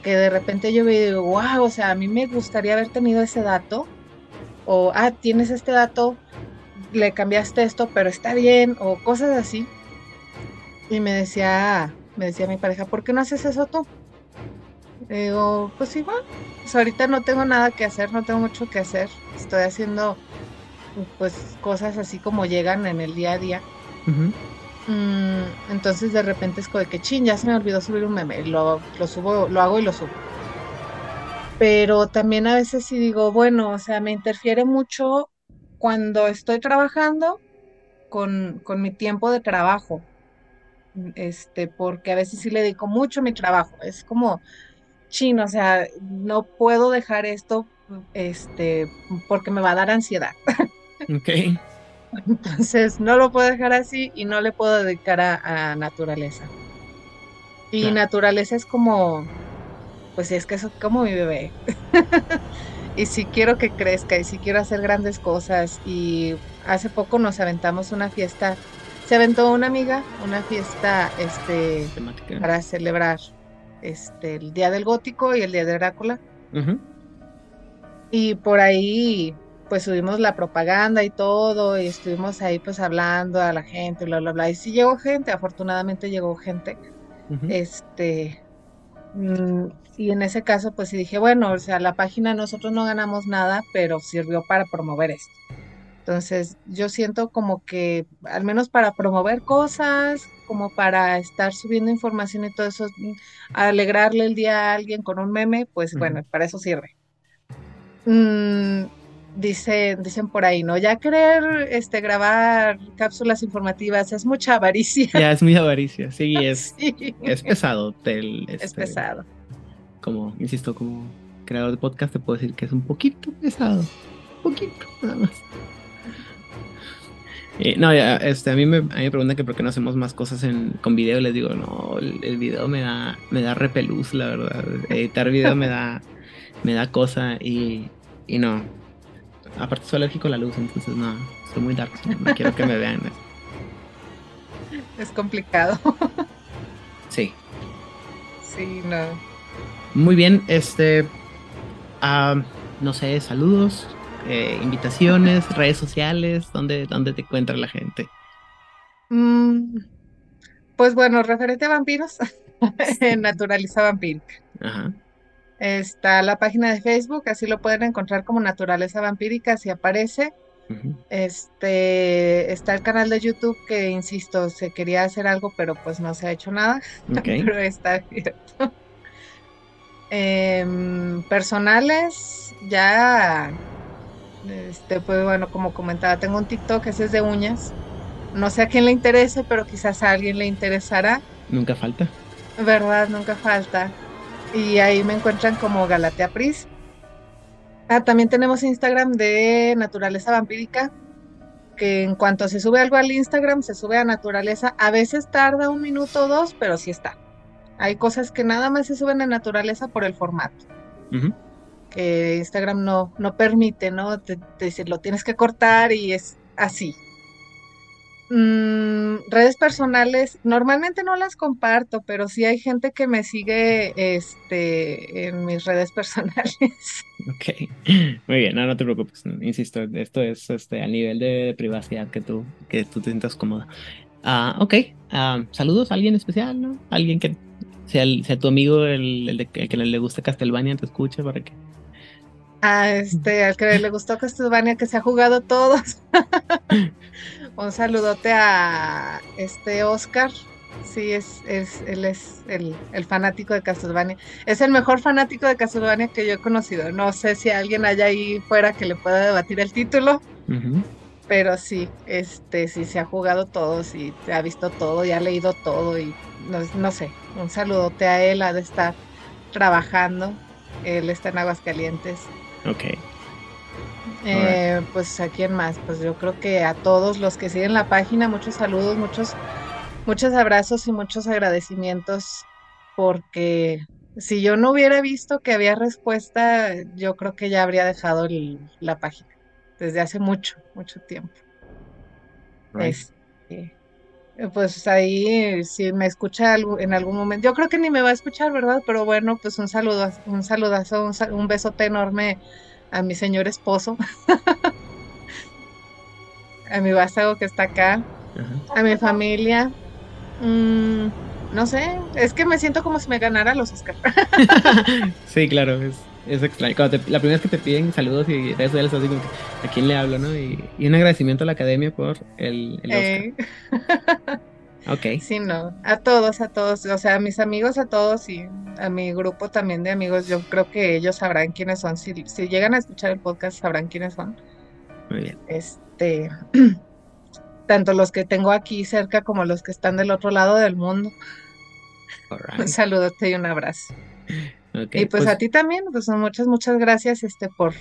que de repente yo veo y digo, wow, o sea, a mí me gustaría haber tenido ese dato o, ah, tienes este dato, le cambiaste esto, pero está bien o cosas así. Y me decía, me decía mi pareja, ¿por qué no haces eso tú? digo, pues igual, pues ahorita no tengo nada que hacer, no tengo mucho que hacer, estoy haciendo pues cosas así como llegan en el día a día. Mm, entonces de repente es como de que chin, ya se me olvidó subir un meme, lo, lo subo, lo hago y lo subo. Pero también a veces sí digo, bueno, o sea, me interfiere mucho cuando estoy trabajando con, con mi tiempo de trabajo este, porque a veces sí le dedico mucho a mi trabajo. Es como chino, o sea, no puedo dejar esto, este, porque me va a dar ansiedad. Ok. Entonces, no lo puedo dejar así y no le puedo dedicar a, naturaleza. Y naturaleza es como, pues es que es como mi bebé. y si quiero que crezca y si quiero hacer grandes cosas. Y hace poco nos aventamos una fiesta se aventó una amiga una fiesta este para celebrar este el día del gótico y el día de Drácula. Y por ahí pues subimos la propaganda y todo y estuvimos ahí pues hablando a la gente bla bla bla. Y sí llegó gente afortunadamente llegó gente. Este y en ese caso pues sí dije bueno o sea la página nosotros no ganamos nada pero sirvió para promover esto entonces, yo siento como que, al menos para promover cosas, como para estar subiendo información y todo eso, alegrarle el día a alguien con un meme, pues bueno, para eso sirve. Mm, dice, dicen por ahí, ¿no? Ya querer este, grabar cápsulas informativas es mucha avaricia. Ya, es muy avaricia, sí, es, es pesado. es este, pesado. Como, insisto, como creador de podcast, te puedo decir que es un poquito pesado. poquito, nada más. Eh, no, ya, este, a mí me, a mí me preguntan que por qué no hacemos más cosas en, con video. Les digo, no, el, video me da, me da repelús, la verdad. Editar video me da, me da cosa y, y no. Aparte soy alérgico a la luz, entonces no, soy muy dark. No quiero que me vean. Es complicado. Sí. Sí, no. Muy bien, este, ah, no sé, saludos, eh, invitaciones, redes sociales, ¿dónde, ¿dónde te encuentra la gente? Mm, pues bueno, referente a vampiros, Naturaliza Vampírica. Ajá. Está la página de Facebook, así lo pueden encontrar como Naturaleza Vampírica, si aparece. Este, está el canal de YouTube que, insisto, se quería hacer algo, pero pues no se ha hecho nada, Ok. pero está abierto. Em, personales, ya, este, pues bueno, como comentaba, tengo un TikTok, ese es de uñas. No sé a quién le interese, pero quizás a alguien le interesará. Nunca falta. ¿Verdad? Nunca falta. Y ahí me encuentran como Galatea Pris. Ah, también tenemos Instagram de Naturaleza Vampírica, que en cuanto se sube algo al Instagram, se sube a Naturaleza. A veces tarda un minuto o dos, pero sí está. Hay cosas que nada más se suben a Naturaleza por el formato, que Instagram no, no permite, ¿no? Te, te lo tienes que cortar y es así. Mm, redes personales, normalmente no las comparto, pero sí hay gente que me sigue este, en mis redes personales. Ok, muy bien, no, no te preocupes, insisto, esto es este, a nivel de privacidad que tú, que tú te sientas cómoda. Ah, ok, ah, saludos a alguien especial, ¿no? Alguien que sea, el- sea tu amigo, el, el de, el que le guste Castlevania, te escuche para que... A este, al que le gustó Castlevania, que se ha jugado todos. Un saludote a este Oscar. Sí, es, es, él es el, el fanático de Castlevania. Es el mejor fanático de Castlevania que yo he conocido. No sé si alguien allá ahí fuera que le pueda debatir el título, pero sí, este, sí se ha jugado todos y ha visto todo y ha leído todo y no, no sé. Un saludote a él, ha de estar trabajando. Él está en Aguascalientes. Ok, Eh, pues a quién más, pues yo creo que a todos los que siguen la página, muchos saludos, muchos, muchos abrazos y muchos agradecimientos, porque si yo no hubiera visto que había respuesta, yo creo que ya habría dejado el- la página desde hace mucho, mucho tiempo. right. Este, pues ahí si me escucha en algún momento, yo creo que ni me va a escuchar, ¿verdad? Pero bueno, pues un saludo, un saludazo, un, sa- un besote enorme a mi señor esposo, a mi vástago que está acá, Ajá. a mi familia. Mm, no sé, es que me siento como si me ganara los Oscar. sí, claro, es, es extraño. Cuando te- la primera vez que te piden saludos y redes sociales, así como que, ¿a quién le hablo, no? Y, y un agradecimiento a la academia por el, el Oscar. Ok, Sí, no, a todos, a todos, o sea, a mis amigos, a todos y a mi grupo también de amigos, yo creo que ellos sabrán quiénes son, si, si llegan a escuchar el podcast sabrán quiénes son, muy bien. este, tanto los que tengo aquí cerca como los que están del otro lado del mundo, un Alright. saludote y un abrazo. Ok, Y pues, a ti también, pues muchas, muchas gracias, este, por,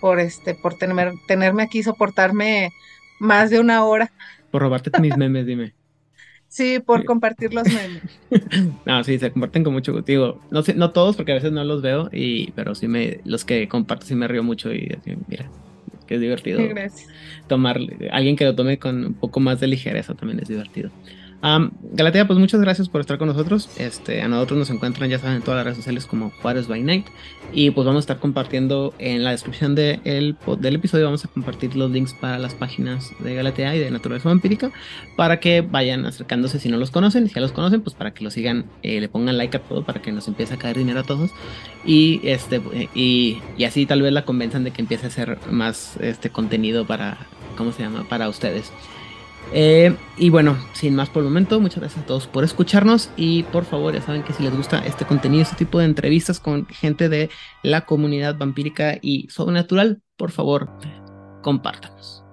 por este, por tener, tenerme aquí, soportarme más de una hora, por robarte mis memes, dime. Sí, por compartir los memes. No, sí, se comparten con mucho gusto. Digo, no sé, no todos, porque a veces no los veo, y, pero sí me, los que comparto sí me río mucho y así, mira, que es divertido. Gracias. tomar, alguien que lo tome con un poco más de ligereza también es divertido. Galatea, pues muchas gracias por estar con nosotros. Este, a nosotros nos encuentran, ya saben, en todas las redes sociales como Juárez by Night. Y pues vamos a estar compartiendo en la descripción de el del episodio, vamos a compartir los links para las páginas de Galatea y de Naturaleza Vampírica para que vayan acercándose si no los conocen. Si ya los conocen, pues para que lo sigan, eh, le pongan like a todo para que nos empiece a caer dinero a todos. Y, este, y, y así tal vez la convenzan de que empiece a hacer más este contenido para, ¿cómo se llama? Para ustedes. Eh, y bueno, sin más por el momento, muchas gracias a todos por escucharnos y por favor, ya saben que si les gusta este contenido, este tipo de entrevistas con gente de la comunidad vampírica y sobrenatural, por favor, compártanos.